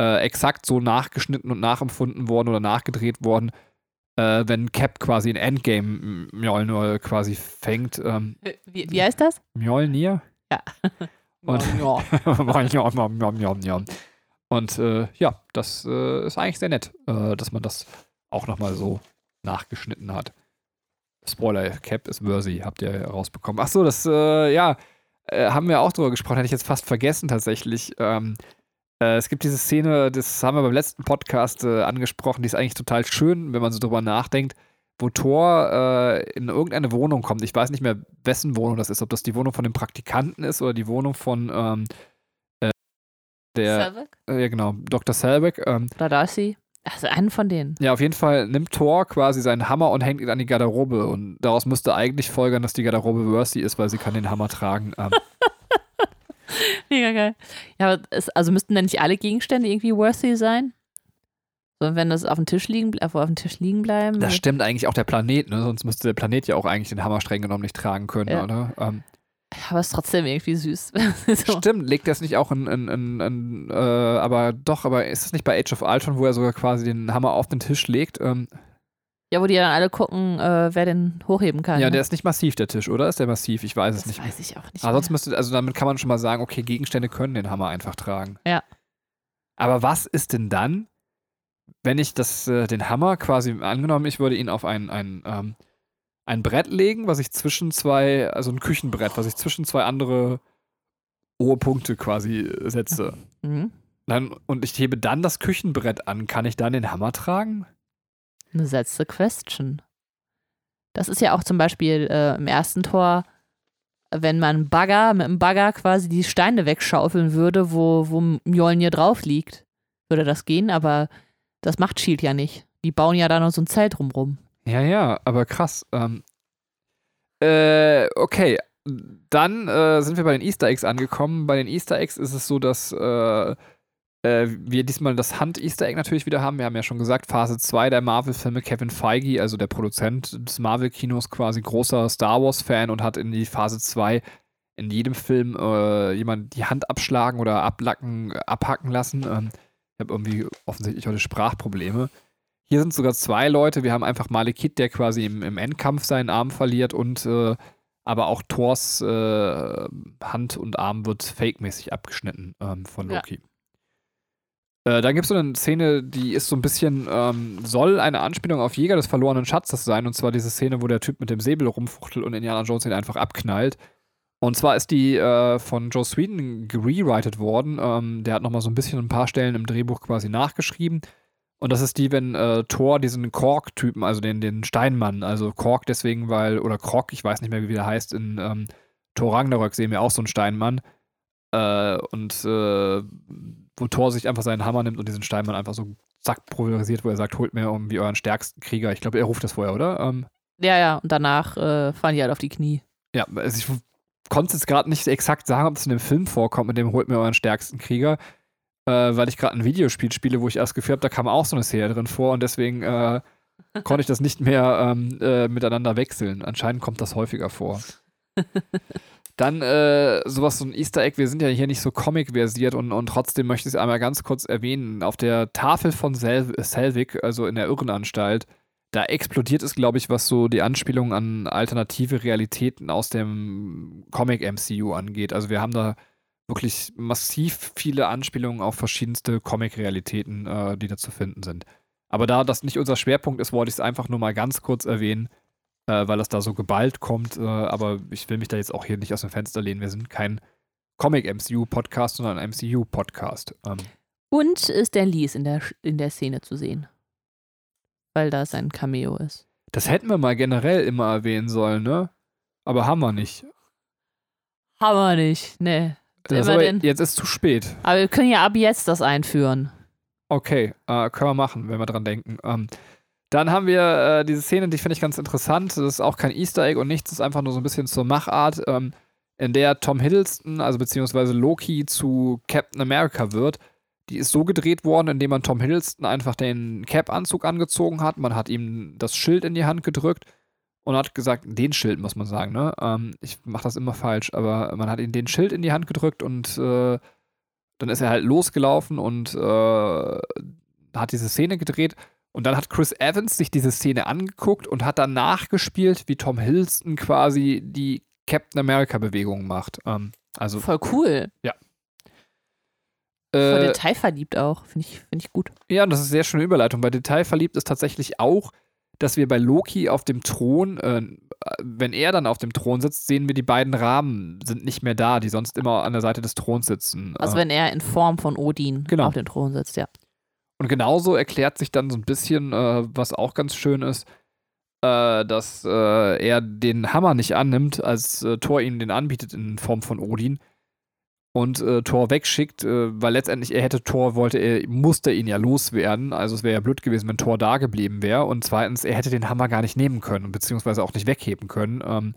äh, exakt so nachgeschnitten und nachempfunden worden oder nachgedreht worden, äh, wenn Cap quasi in Endgame Mjolnir quasi fängt. Ähm, wie, wie heißt das? Mjolnir? Ja. Und, Und äh, ja, das äh, ist eigentlich sehr nett, äh, dass man das auch nochmal so nachgeschnitten hat. Spoiler, Cap ist worthy, habt ihr rausbekommen. Ach so, das, äh, ja, äh, haben wir auch drüber gesprochen, hätte ich jetzt fast vergessen tatsächlich. Ähm, äh, es gibt diese Szene, das haben wir beim letzten Podcast äh, angesprochen, die ist eigentlich total schön, wenn man so drüber nachdenkt, wo Thor äh, in irgendeine Wohnung kommt. Ich weiß nicht mehr, wessen Wohnung das ist, ob das die Wohnung von dem Praktikanten ist oder die Wohnung von ähm, äh, der, Selvig? äh, ja genau, Dr. Selbeck. Ähm, Oder Darcy? Also einen von denen. ja, auf jeden Fall nimmt Thor quasi seinen Hammer und hängt ihn an die Garderobe. Und daraus müsste eigentlich folgern, dass die Garderobe worthy ist, weil sie kann den Hammer tragen. Ähm, Mega geil. Ja, aber es, also müssten dann nicht alle Gegenstände irgendwie worthy sein? So, wenn das auf dem Tisch liegen, bl- auf dem Tisch liegen bleiben. das stimmt eigentlich auch der Planet, ne? Sonst müsste der Planet ja auch eigentlich den Hammer streng genommen nicht tragen können, Ja. oder? Ähm, aber es ist trotzdem irgendwie süß. so. Stimmt, legt das nicht auch in, in, in, in äh, aber doch, aber ist es nicht bei Age of Ultron, wo er sogar quasi den Hammer auf den Tisch legt? Ähm, Ja, wo die dann alle gucken, äh, wer den hochheben kann. ja, ne? der ist nicht massiv, der Tisch, oder? Ist der massiv? Ich weiß es das nicht. mehr. weiß ich auch nicht. Aber sonst müsste, also damit kann man schon mal sagen, okay, Gegenstände können den Hammer einfach tragen. Ja. Aber was ist denn dann, wenn ich das, äh, den Hammer quasi, angenommen, ich würde ihn auf ein, ein, ähm, ein Brett legen, was ich zwischen zwei, also ein Küchenbrett, was ich zwischen zwei andere hohe Punkte quasi äh, setze. Mhm. Dann, und ich hebe dann das Küchenbrett an, kann ich dann den Hammer tragen? That's the question. Das ist ja auch zum Beispiel äh, im ersten Tor, wenn man Bagger mit einem Bagger quasi die Steine wegschaufeln würde, wo, wo Mjolnir drauf liegt, würde das gehen, aber das macht Shield ja nicht. Die bauen ja da noch so ein Zelt drumrum. Ja, ja, aber krass. Ähm, äh, okay, dann äh, sind wir bei den Easter Eggs angekommen. Bei den Easter Eggs ist es so, dass äh, äh, wir diesmal das Hand-Easter Egg natürlich wieder haben. Wir haben ja schon gesagt, Phase 2 der Marvel-Filme, Kevin Feige, also der Produzent des Marvel-Kinos, quasi großer Star Wars-Fan und hat in die Phase 2 in jedem Film äh, jemand die Hand abschlagen oder ablacken, abhacken lassen. Ähm, ich habe irgendwie offensichtlich heute Sprachprobleme. Hier sind sogar zwei Leute. Wir haben einfach Malekith, der quasi im, im Endkampf seinen Arm verliert und äh, aber auch Thors äh, Hand und Arm wird fake-mäßig abgeschnitten ähm, von Ja. Äh, dann gibt es so eine Szene, die ist so ein bisschen, ähm, soll eine Anspielung auf Jäger des verlorenen Schatzes sein. Und zwar diese Szene, wo der Typ mit dem Säbel rumfuchtelt und Indiana Jones ihn einfach abknallt. Und zwar ist die äh, von Joe Sweden gerewritet worden. Ähm, der hat nochmal so ein bisschen ein paar Stellen im Drehbuch quasi nachgeschrieben. Und das ist die, wenn äh, Thor diesen Kork-Typen, also den, den Steinmann, also Kork deswegen, weil, oder Krog, ich weiß nicht mehr, wie der heißt, in ähm, Thor Ragnarök sehen wir auch so einen Steinmann. Äh, und äh, wo Thor sich einfach seinen Hammer nimmt und diesen Steinmann einfach so zack pulverisiert, wo er sagt, holt mir irgendwie euren stärksten Krieger. Ich glaube, er ruft das vorher, oder? Ähm, Ja, ja, und danach äh, fallen die halt auf die Knie. ja, also ich konnte jetzt gerade nicht exakt sagen, ob es in dem Film vorkommt, mit dem holt mir euren stärksten Krieger, äh, weil ich gerade ein Videospiel spiele, wo ich erst Gefühl habe, da kam auch so eine Szene drin vor und deswegen äh, konnte ich das nicht mehr ähm, äh, miteinander wechseln. Anscheinend kommt das häufiger vor. Dann äh, sowas, so ein Easter Egg, wir sind ja hier nicht so Comic-versiert und, und trotzdem möchte ich es einmal ganz kurz erwähnen. Auf der Tafel von Sel Selvig, also in der Irrenanstalt, da explodiert es, glaube ich, was so die Anspielung an alternative Realitäten aus dem Comic-MCU angeht. Also wir haben da wirklich massiv viele Anspielungen auf verschiedenste Comic-Realitäten, äh, die da zu finden sind. Aber da das nicht unser Schwerpunkt ist, wollte ich es einfach nur mal ganz kurz erwähnen, äh, weil das da so geballt kommt. Äh, aber ich will mich da jetzt auch hier nicht aus dem Fenster lehnen. Wir sind kein Comic-MCU-Podcast, sondern ein MCU-Podcast. Ähm, Und Stan Lee ist in der, in der Szene zu sehen. Weil da sein Cameo ist. das hätten wir mal generell immer erwähnen sollen, ne? Aber haben wir nicht. Hammer nicht, ne. Den- jetzt ist zu spät. Aber wir können ja ab jetzt das einführen. Okay, äh, können wir machen, wenn wir dran denken. Ähm, dann haben wir äh, diese Szene, die finde ich ganz interessant. Das ist auch kein Easter Egg und nichts, das ist einfach nur so ein bisschen zur Machart, ähm, in der Tom Hiddleston, also beziehungsweise Loki zu Captain America wird. Die ist so gedreht worden, indem man Tom Hiddleston einfach den Cap-Anzug angezogen hat. Man hat ihm das Schild in die Hand gedrückt und hat gesagt, den Schild muss man sagen, ne? Ähm, ich mache das immer falsch, aber man hat ihm den Schild in die Hand gedrückt und äh, dann ist er halt losgelaufen und äh, hat diese Szene gedreht. Und dann hat Chris Evans sich diese Szene angeguckt und hat dann nachgespielt, wie Tom Hiddleston quasi die Captain America-Bewegung macht. Ähm, also Voll cool. Voll Äh, detailverliebt auch. Finde ich, find ich gut. ja, und das ist eine sehr schöne Überleitung. Bei Detailverliebt ist tatsächlich auch, dass wir bei Loki auf dem Thron, äh, wenn er dann auf dem Thron sitzt, sehen wir die beiden Rahmen sind nicht mehr da, die sonst immer an der Seite des Throns sitzen. Also Äh, wenn er in Form von Odin Genau. auf dem Thron sitzt, ja. Und genauso erklärt sich dann so ein bisschen, äh, was auch ganz schön ist, äh, dass äh, er den Hammer nicht annimmt, als äh, Thor ihm den anbietet in Form von Odin und äh, Thor wegschickt, äh, weil letztendlich er hätte Thor wollte, er musste ihn ja loswerden. Also es wäre ja blöd gewesen, wenn Thor da geblieben wäre. Und zweitens, er hätte den Hammer gar nicht nehmen können, beziehungsweise auch nicht wegheben können. Ähm,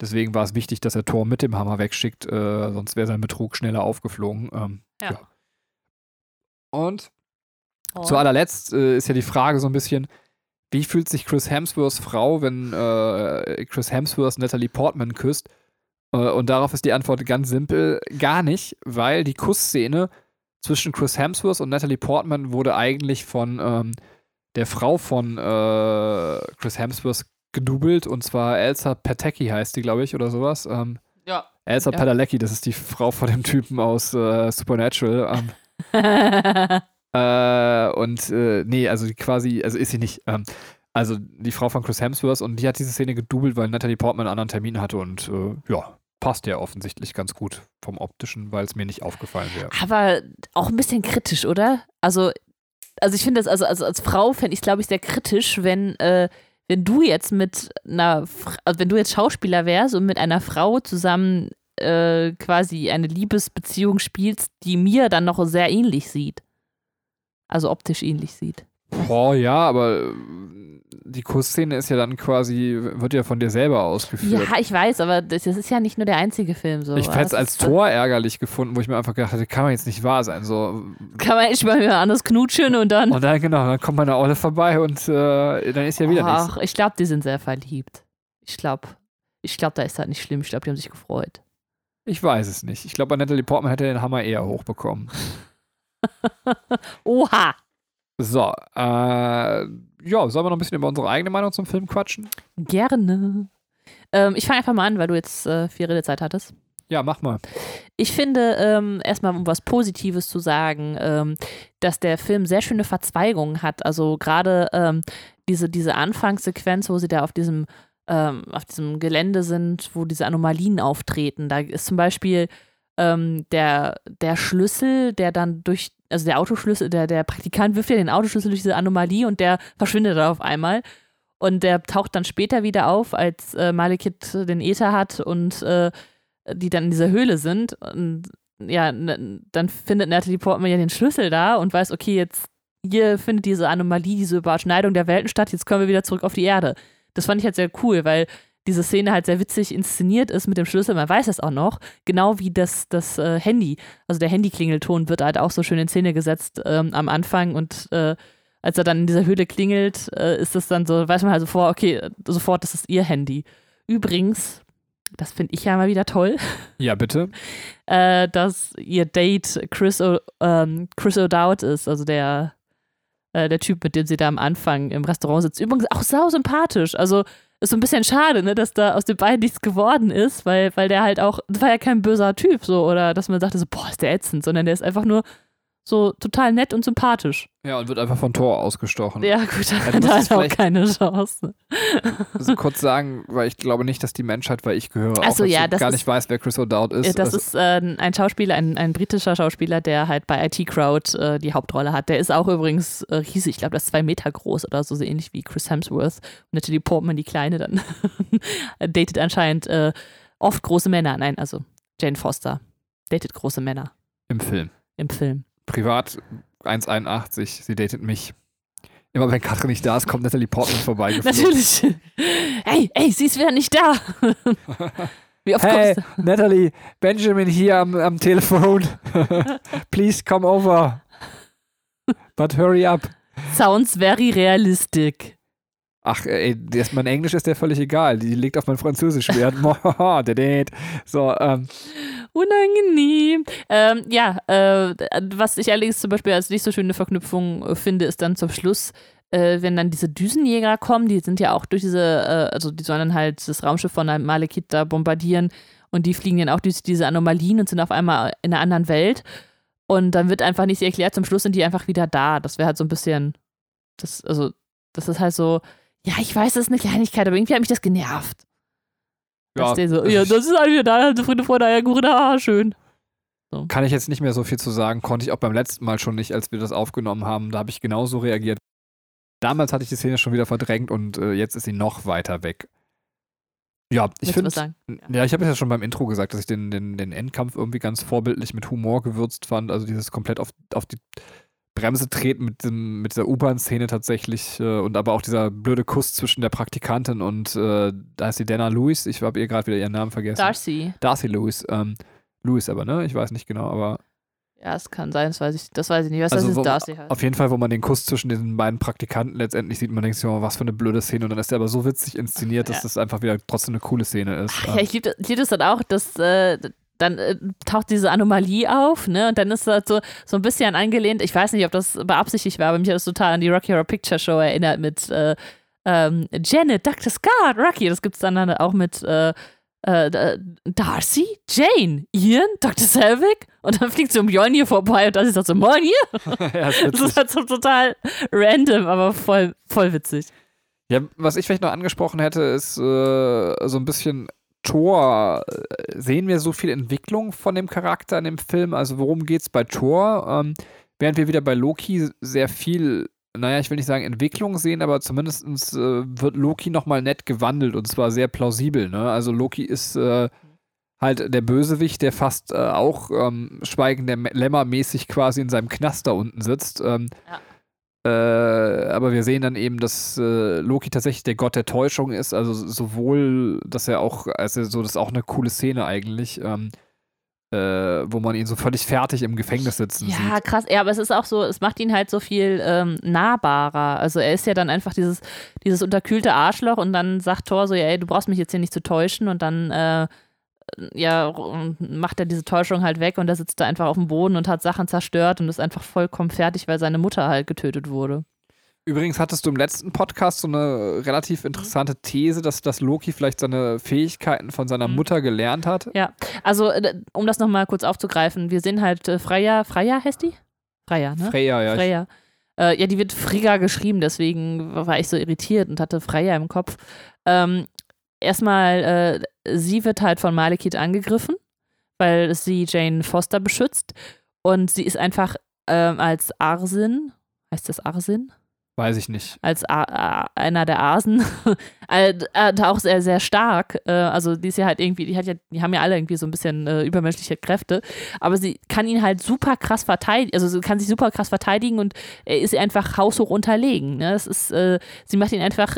deswegen war es wichtig, dass er Thor mit dem Hammer wegschickt, sonst wäre sein Betrug schneller aufgeflogen. Ähm, Ja. ja. Und zu allerletzt äh, ist ja die Frage so ein bisschen, wie fühlt sich Chris Hemsworths Frau, wenn äh, Chris Hemsworth Natalie Portman küsst? Äh, und darauf ist die Antwort ganz simpel, gar nicht, weil die Kussszene zwischen Chris Hemsworth und Natalie Portman wurde eigentlich von ähm, der Frau von äh, Chris Hemsworth gedoubelt, und zwar Elsa Pateki heißt die, glaube ich, oder sowas. Ähm, Ja. Elsa Ja. Padalecki, das ist die Frau von dem Typen aus äh, Supernatural. Ähm, äh, und äh, nee, also quasi, also ist sie nicht. Ähm, also die Frau von Chris Hemsworth und die hat diese Szene gedoubelt, weil Natalie Portman einen anderen Termin hatte und äh, ja, passt ja offensichtlich ganz gut vom optischen, weil es mir nicht aufgefallen wäre. Aber auch ein bisschen kritisch, oder? Also, also ich finde das, also, also als Frau fände ich es, glaube ich, sehr kritisch, wenn, äh, wenn du jetzt mit einer, also wenn du jetzt Schauspieler wärst und mit einer Frau zusammen äh, quasi eine Liebesbeziehung spielst, die mir dann noch sehr ähnlich sieht. Also optisch ähnlich sieht. Boah, ja, aber äh, die Kussszene ist ja dann quasi, wird ja von dir selber ausgeführt. Ja, ich weiß, aber das, das ist ja nicht nur der einzige Film so. ich hätte es als Tor ärgerlich gefunden, wo ich mir einfach gedacht hätte, kann man jetzt nicht wahr sein. So. Kann man echt mal wieder anders knutschen und dann. Und dann, genau, dann kommt meine Olle vorbei und äh, dann ist ja wieder nichts. Ach, ich glaube, die sind sehr verliebt. Ich glaube, ich glaube, da ist halt nicht schlimm. Ich glaube, die haben sich gefreut. Ich weiß es nicht. Ich glaube, bei Natalie Portman hätte er den Hammer eher hochbekommen. Oha! So, äh, ja, sollen wir noch ein bisschen über unsere eigene Meinung zum Film quatschen? Gerne. Ähm, ich fange einfach mal an, weil du jetzt äh, viel Redezeit hattest. Ja, mach mal. Ich finde, ähm, erstmal um was Positives zu sagen, ähm, dass der Film sehr schöne Verzweigungen hat. Also gerade ähm, diese, diese Anfangssequenz, wo sie da auf diesem, ähm, auf diesem Gelände sind, wo diese Anomalien auftreten. Da ist zum Beispiel ähm, der, der Schlüssel, der dann durch, also der Autoschlüssel, der, der Praktikant wirft ja den Autoschlüssel durch diese Anomalie und der verschwindet da auf einmal. Und der taucht dann später wieder auf, als äh, Malekith den Äther hat und äh, die dann in dieser Höhle sind. Und ja, dann findet Natalie Portman ja den Schlüssel da und weiß, okay, jetzt hier findet diese Anomalie, diese Überschneidung der Welten statt, jetzt kommen wir wieder zurück auf die Erde. Das fand ich halt sehr cool, weil diese Szene halt sehr witzig inszeniert ist mit dem Schlüssel, man weiß das auch noch, genau wie das, das äh, Handy, also der Handyklingelton wird halt auch so schön in Szene gesetzt ähm, am Anfang und äh, als er dann in dieser Höhle klingelt, äh, ist das dann so, weiß man halt sofort, okay, äh, sofort, das ist ihr Handy. Übrigens, das finde ich ja mal wieder toll, Ja, bitte. äh, dass ihr Date Chris, o, ähm, Chris O'Dowd ist, also der, äh, der Typ, mit dem sie da am Anfang im Restaurant sitzt. Übrigens auch sau sympathisch. Also ist so ein bisschen schade, ne, dass da aus den beiden nichts geworden ist, weil, weil der halt auch, das war ja kein böser Typ, so, oder dass man sagte so, boah, ist der ätzend, sondern der ist einfach nur so total nett und sympathisch. Ja, und wird einfach von Tor ausgestochen. Ja, gut, Ja, da hat er auch vielleicht- keine Chance. Also kurz sagen, weil ich glaube nicht, dass die Menschheit, weil ich gehöre, Ach auch ja, das gar ist- nicht weiß, wer Chris O'Dowd ist. Ja, das also, ist äh, ein Schauspieler, ein, ein britischer Schauspieler, der halt bei IT Crowd äh, die Hauptrolle hat. Der ist auch übrigens äh, riesig, ich glaube, der ist zwei Meter groß oder so, so ähnlich wie Chris Hemsworth. Und natürlich Portman, die Kleine, dann datet anscheinend äh, oft große Männer. Nein, also Jane Foster datet große Männer Im Film. im Film. Privat 1,81, sie datet mich. Immer wenn Katrin nicht da ist, kommt Natalie Portman vorbeigeflogen. Natürlich. Hey, ey, sie ist wieder nicht da. Wie oft Hey, kommst du? Natalie, Benjamin hier am, am Telefon. Please come over. But hurry up. Sounds very realistic. Ach, ey, das, mein Englisch ist der völlig egal. Die legt auf mein Französisch Wert. So, ähm, Unangenehm. Ähm, ja, äh, was ich allerdings zum Beispiel als nicht so schöne Verknüpfung äh, finde, ist dann zum Schluss, äh, wenn dann diese Düsenjäger kommen, die sind ja auch durch diese, äh, also die sollen dann halt das Raumschiff von einem Malekith da bombardieren und die fliegen dann auch durch diese Anomalien und sind auf einmal in einer anderen Welt. Und dann wird einfach nichts erklärt. Zum Schluss sind die einfach wieder da. Das wäre halt so ein bisschen, das, also, das ist halt so, ja, ich weiß, das ist eine Kleinigkeit, aber irgendwie hat mich das genervt. Ja, Dass der so, ja, das ist halt da, Freunde, Freunde, Eierkuchen, ah, schön. Kann ich jetzt nicht mehr so viel zu sagen, konnte ich auch beim letzten Mal schon nicht, als wir das aufgenommen haben. Da habe ich genauso reagiert. Damals hatte ich die Szene schon wieder verdrängt und äh, jetzt ist sie noch weiter weg. Ja, ich finde. sagen? Ja, ich habe es ja schon beim Intro gesagt, dass ich den, den, den Endkampf irgendwie ganz vorbildlich mit Humor gewürzt fand. Also dieses komplett auf, auf die Bremse treten mit, dem, mit dieser U-Bahn-Szene tatsächlich äh, und aber auch dieser blöde Kuss zwischen der Praktikantin und äh, da ist die Dana Lewis. Ich habe ihr gerade wieder ihren Namen vergessen. Darcy. Darcy Lewis. Ähm, Lewis aber, ne? Ich weiß nicht genau, aber Ja, es kann sein, das weiß ich, das weiß ich nicht. Was Also das ist Darcy halt. auf jeden Fall, wo man den Kuss zwischen diesen beiden Praktikanten letztendlich sieht, man denkt sich, oh, was für eine blöde Szene und dann ist der aber so witzig inszeniert, dass Ja. das einfach wieder trotzdem eine coole Szene ist. Ach, ja, ich liebe lieb das dann auch, dass äh, dann äh, taucht diese Anomalie auf, ne? Und dann ist das so, so ein bisschen angelehnt. Ich weiß nicht, ob das beabsichtigt war, aber mich hat das total an die Rocky Horror Picture Show erinnert mit äh, ähm, Janet, Dr. Scott, Rocky. Das gibt es dann auch mit äh, äh, Darcy, Jane, Ian, Dr. Selvig. Und dann fliegt so Mjolnir vorbei und Darcy sagt so, Mjolnir? ja, ist Das witzig. ist halt so total random, aber voll, voll witzig. Ja, was ich vielleicht noch angesprochen hätte, ist äh, so ein bisschen Thor. Äh, Sehen wir so viel Entwicklung von dem Charakter in dem Film? Also worum geht's bei Thor? Ähm, während wir wieder bei Loki sehr viel, naja, ich will nicht sagen Entwicklung sehen, aber zumindest äh, wird Loki nochmal nett gewandelt und zwar sehr plausibel. Ne? Also Loki ist äh, halt der Bösewicht, der fast äh, auch ähm, Schweigen der Lämmer mäßig quasi in seinem Knast da unten sitzt. Ähm, äh, aber wir sehen dann eben, dass äh, Loki tatsächlich der Gott der Täuschung ist. Also sowohl, dass er auch, also so, das ist auch eine coole Szene eigentlich, ähm, äh, wo man ihn so völlig fertig im Gefängnis sitzen Ja, sieht. krass. Ja, aber es ist auch so, es macht ihn halt so viel ähm, nahbarer. Also er ist ja dann einfach dieses, dieses unterkühlte Arschloch und dann sagt Thor so, ja, ey, du brauchst mich jetzt hier nicht zu täuschen und dann äh, ja, macht er diese Täuschung halt weg und er sitzt da einfach auf dem Boden und hat Sachen zerstört und ist einfach vollkommen fertig, weil seine Mutter halt getötet wurde. Übrigens hattest du im letzten Podcast so eine relativ interessante These, dass, dass Loki vielleicht seine Fähigkeiten von seiner Mhm. Mutter gelernt hat. Also, äh, um das nochmal kurz aufzugreifen, wir sehen halt äh, Freya, Freya heißt die? Freya, ne? Freya, ja. Freya. Äh, ja, die wird Frigga geschrieben, deswegen war ich so irritiert und hatte Freya im Kopf. Ähm, erstmal, äh, sie wird halt von Malekith angegriffen, weil sie Jane Foster beschützt. Und sie ist einfach ähm, als Arsin, heißt das Arsin? Weiß ich nicht. als A A einer der Asen, äh, äh, auch sehr, sehr stark. Äh, also die ist ja halt irgendwie, die hat ja, die haben ja alle irgendwie so ein bisschen äh, übermenschliche Kräfte, aber sie kann ihn halt super krass verteidigen, also sie kann sich super krass verteidigen und er ist einfach haushoch unterlegen. Ne? Das ist, äh, sie macht ihn einfach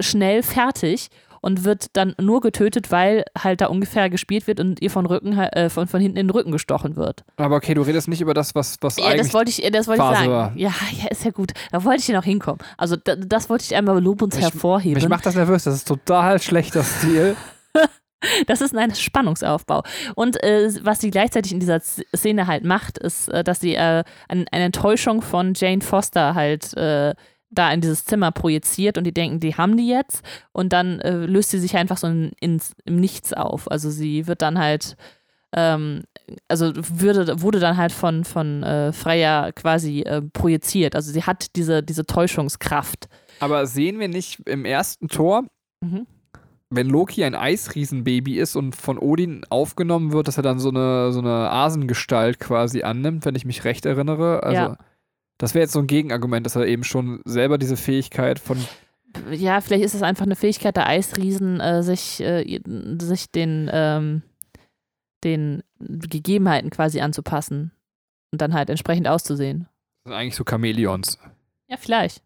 schnell fertig und wird dann nur getötet, weil halt da ungefähr gespielt wird und ihr von Rücken, äh, von, von hinten in den Rücken gestochen wird. Aber okay, du redest nicht über das, was, was Ja, eigentlich das wollte ich, das wollte ich Phase sagen. war. Ja, ja, ist ja gut. Da wollte ich ja noch hinkommen. Also da, das wollte ich einmal lob uns Mich- hervorheben. Mich macht das nervös, das ist total schlechter Stil. Das ist ein Spannungsaufbau. Und äh, was sie gleichzeitig in dieser Szene halt macht, ist, äh, dass sie äh, ein, eine Enttäuschung von Jane Foster halt äh, da in dieses Zimmer projiziert und die denken, die haben die jetzt. Und dann äh, löst sie sich einfach so in, ins, im Nichts auf. Also sie wird dann halt, ähm, also würde, wurde dann halt von, von äh, Freya quasi äh, projiziert. Also sie hat diese, diese Täuschungskraft. Aber sehen wir nicht im ersten Tor, Mhm. wenn Loki ein Eisriesenbaby ist und von Odin aufgenommen wird, dass er dann so eine, so eine Asengestalt quasi annimmt, wenn ich mich recht erinnere. Also, Ja. Das wäre jetzt so ein Gegenargument, dass er eben schon selber diese Fähigkeit von. ja, vielleicht ist es einfach eine Fähigkeit der Eisriesen, äh, sich, äh, sich den, ähm, den Gegebenheiten quasi anzupassen und dann halt entsprechend auszusehen. Das sind eigentlich so Chamäleons. Ja, vielleicht.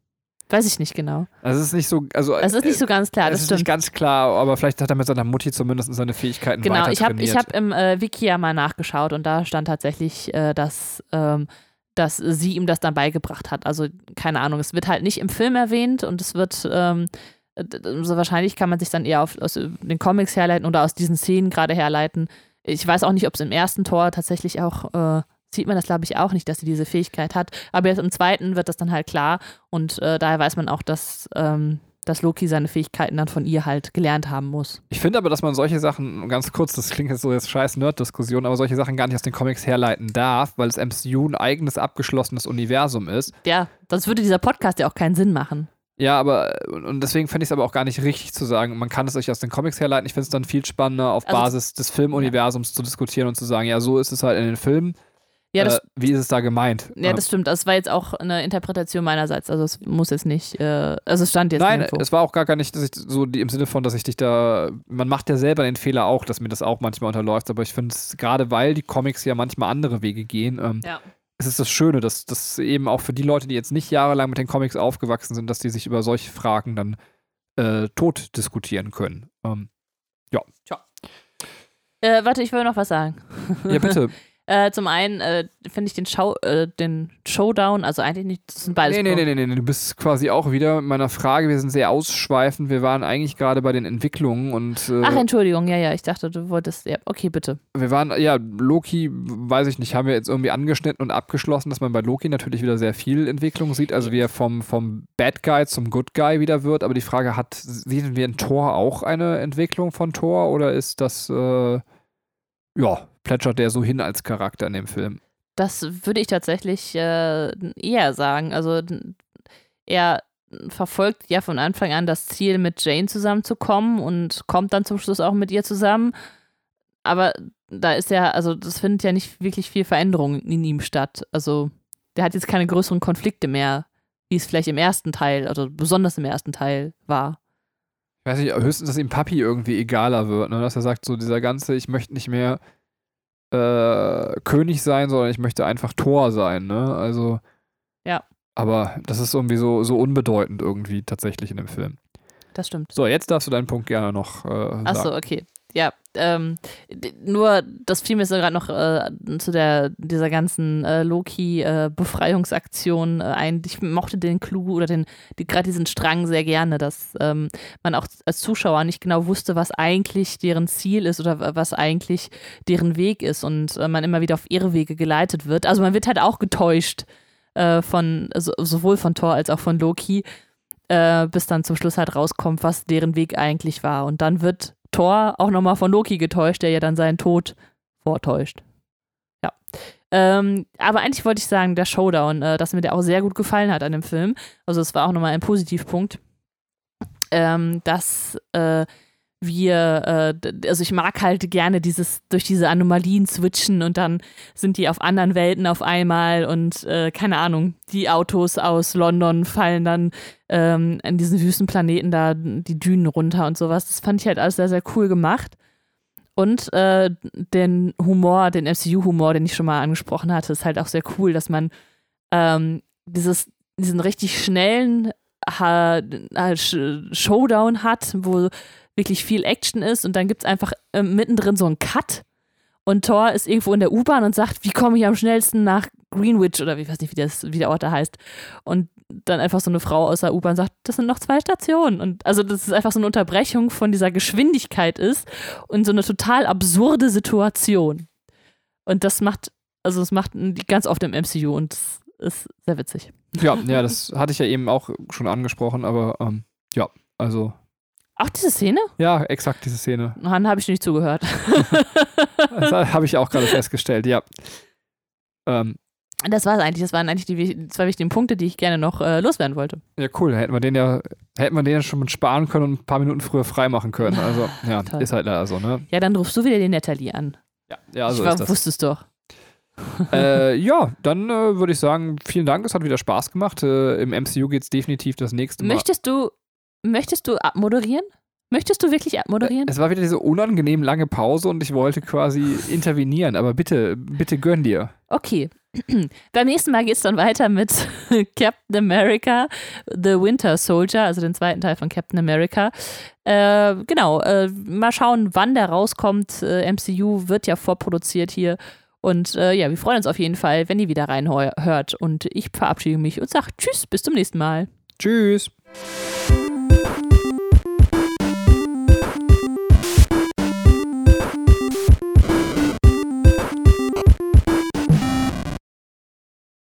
Weiß ich nicht genau. Also es ist nicht so. Also, Es ist nicht so ganz klar, es das ist nicht stimmt. ganz klar, aber vielleicht hat er mit seiner Mutti zumindest seine Fähigkeiten Genau, weiter ich habe ich hab im äh, Wiki ja mal nachgeschaut und da stand tatsächlich, äh, dass, ähm, dass sie ihm das dann beigebracht hat. Also keine Ahnung, es wird halt nicht im Film erwähnt und es wird, ähm, d- so wahrscheinlich kann man sich dann eher auf, aus den Comics herleiten oder aus diesen Szenen gerade herleiten. Ich weiß auch nicht, ob es im ersten Tor tatsächlich auch, äh, sieht man das glaube ich auch nicht, dass sie diese Fähigkeit hat. Aber jetzt im zweiten wird das dann halt klar und äh, daher weiß man auch, dass, ähm, dass Loki seine Fähigkeiten dann von ihr halt gelernt haben muss. Ich finde aber, dass man solche Sachen, ganz kurz, das klingt jetzt so jetzt scheiß Nerd-Diskussion, aber solche Sachen gar nicht aus den Comics herleiten darf, weil das MCU ein eigenes abgeschlossenes Universum ist. Ja, sonst würde dieser Podcast ja auch keinen Sinn machen. Ja, aber und deswegen finde ich es aber auch gar nicht richtig zu sagen, man kann es euch aus den Comics herleiten. Ich finde es dann viel spannender, auf Also- Basis des Filmuniversums zu diskutieren und zu sagen, ja, so ist es halt in den Filmen. Ja, das, äh, wie ist es da gemeint? ja, das stimmt. Das war jetzt auch eine Interpretation meinerseits. Also es muss jetzt nicht, äh, also es stand jetzt Nein, es war auch gar, gar nicht, dass ich so die, im Sinne von, dass ich dich da. Man macht ja selber den Fehler auch, dass mir das auch manchmal unterläuft, aber ich finde es, gerade weil die Comics ja manchmal andere Wege gehen, ähm, ja. es ist das Schöne, dass das eben auch für die Leute, die jetzt nicht jahrelang mit den Comics aufgewachsen sind, dass die sich über solche Fragen dann äh, tot diskutieren können. Ähm, Äh, warte, ich will noch was sagen. ja, bitte. Äh, zum einen äh, finde ich den, Show, äh, den Showdown, also eigentlich nicht, das sind beides. Nee, nee, nee, nee, nee, du bist quasi auch wieder mit meiner Frage. Wir sind sehr ausschweifend. Wir waren eigentlich gerade bei den Entwicklungen und äh, Ach, Entschuldigung, ja, ja, ich dachte, du wolltest, ja, okay, bitte. wir waren, ja, Loki, weiß ich nicht, haben wir jetzt irgendwie angeschnitten und abgeschlossen, dass man bei Loki natürlich wieder sehr viel Entwicklung sieht. Also wie er vom, vom Bad Guy zum Good Guy wieder wird. Aber die Frage hat, sehen wir in Thor auch eine Entwicklung von Thor oder ist das, äh, ja, plätschert der so hin als Charakter in dem Film? Das würde ich tatsächlich äh, eher sagen. Also er verfolgt ja von Anfang an das Ziel, mit Jane zusammenzukommen und kommt dann zum Schluss auch mit ihr zusammen. Aber da ist ja, also das findet ja nicht wirklich viel Veränderung in ihm statt. Also der hat jetzt keine größeren Konflikte mehr, wie es vielleicht im ersten Teil, also besonders im ersten Teil war. Ich weiß nicht, höchstens, dass ihm Papi irgendwie egaler wird, ne? dass er sagt, so dieser ganze, ich möchte nicht mehr äh, König sein, sondern ich möchte einfach Thor sein, ne? Also. Ja. Aber das ist irgendwie so, so unbedeutend irgendwie tatsächlich in dem Film. Das stimmt. So, jetzt darfst du deinen Punkt gerne noch äh, sagen. Achso, okay. Ja, ähm, nur das fiel mir so gerade noch äh, zu der, dieser ganzen äh, Loki-Befreiungsaktion äh, ein. Ich mochte den Clou oder den, die, gerade diesen Strang sehr gerne, dass ähm, man auch als Zuschauer nicht genau wusste, was eigentlich deren Ziel ist oder wa- was eigentlich deren Weg ist und äh, man immer wieder auf ihre Wege geleitet wird. Also man wird halt auch getäuscht äh, von, also sowohl von Thor als auch von Loki äh, bis dann zum Schluss halt rauskommt, was deren Weg eigentlich war. Und dann wird Thor auch nochmal von Loki getäuscht, der ja dann seinen Tod vortäuscht. Ja. Ähm, aber eigentlich wollte ich sagen, der Showdown, äh, dass mir der auch sehr gut gefallen hat an dem Film. Also es war auch nochmal ein Positivpunkt, ähm, dass äh, wir, äh, also ich mag halt gerne dieses, durch diese Anomalien switchen und dann sind die auf anderen Welten auf einmal und äh, keine Ahnung, die Autos aus London fallen dann ähm, an diesen Wüstenplaneten da die Dünen runter und sowas. Das fand ich halt alles sehr, sehr cool gemacht. Und äh, den Humor, den MCU-Humor, den ich schon mal angesprochen hatte, ist halt auch sehr cool, dass man ähm, dieses, diesen richtig schnellen ha Sh- Showdown hat, wo wirklich viel Action ist und dann gibt es einfach äh, mittendrin so einen Cut und Thor ist irgendwo in der U-Bahn und sagt, wie komme ich am schnellsten nach Greenwich oder ich weiß nicht, wie, das, wie der Ort da heißt. Und dann einfach so eine Frau aus der U-Bahn sagt, das sind noch zwei Stationen. Und also das ist einfach so eine Unterbrechung von dieser Geschwindigkeit ist und so eine total absurde Situation. Und das macht, also das macht ganz oft im MCU und das ist sehr witzig. Ja, ja, das hatte ich ja eben auch schon angesprochen, aber ähm, ja, also, Auch diese Szene? ja, exakt diese Szene. Dann habe ich nicht zugehört. Das habe ich auch gerade festgestellt, ja. Ähm, Das war es eigentlich. Das waren eigentlich die zwei wichtigen Punkte, die ich gerne noch äh, loswerden wollte. ja, cool. Hätten wir den ja, hätten wir den ja schon mit sparen können und ein paar Minuten früher freimachen können. Also, ja, ist halt leider so, ne? Ja, dann rufst du wieder die Natalie an. Ja, ja so ich war, ist das. wusste es doch. äh, ja, dann äh, würde ich sagen, vielen Dank, es hat wieder Spaß gemacht. Äh, Im MCU geht es definitiv das nächste Mal. Möchtest du, möchtest du abmoderieren? Möchtest du wirklich abmoderieren? Es war wieder diese unangenehm lange Pause und ich wollte quasi intervenieren, aber bitte, bitte gönn dir. Okay. Beim nächsten Mal geht es dann weiter mit Captain America, The Winter Soldier, also den zweiten Teil von Captain America. Äh, genau, äh, mal schauen, wann der rauskommt. Äh, MCU wird ja vorproduziert hier. Und äh, ja, wir freuen uns auf jeden Fall, wenn ihr wieder reinhört. Und ich verabschiede mich und sage Tschüss, bis zum nächsten Mal. Tschüss.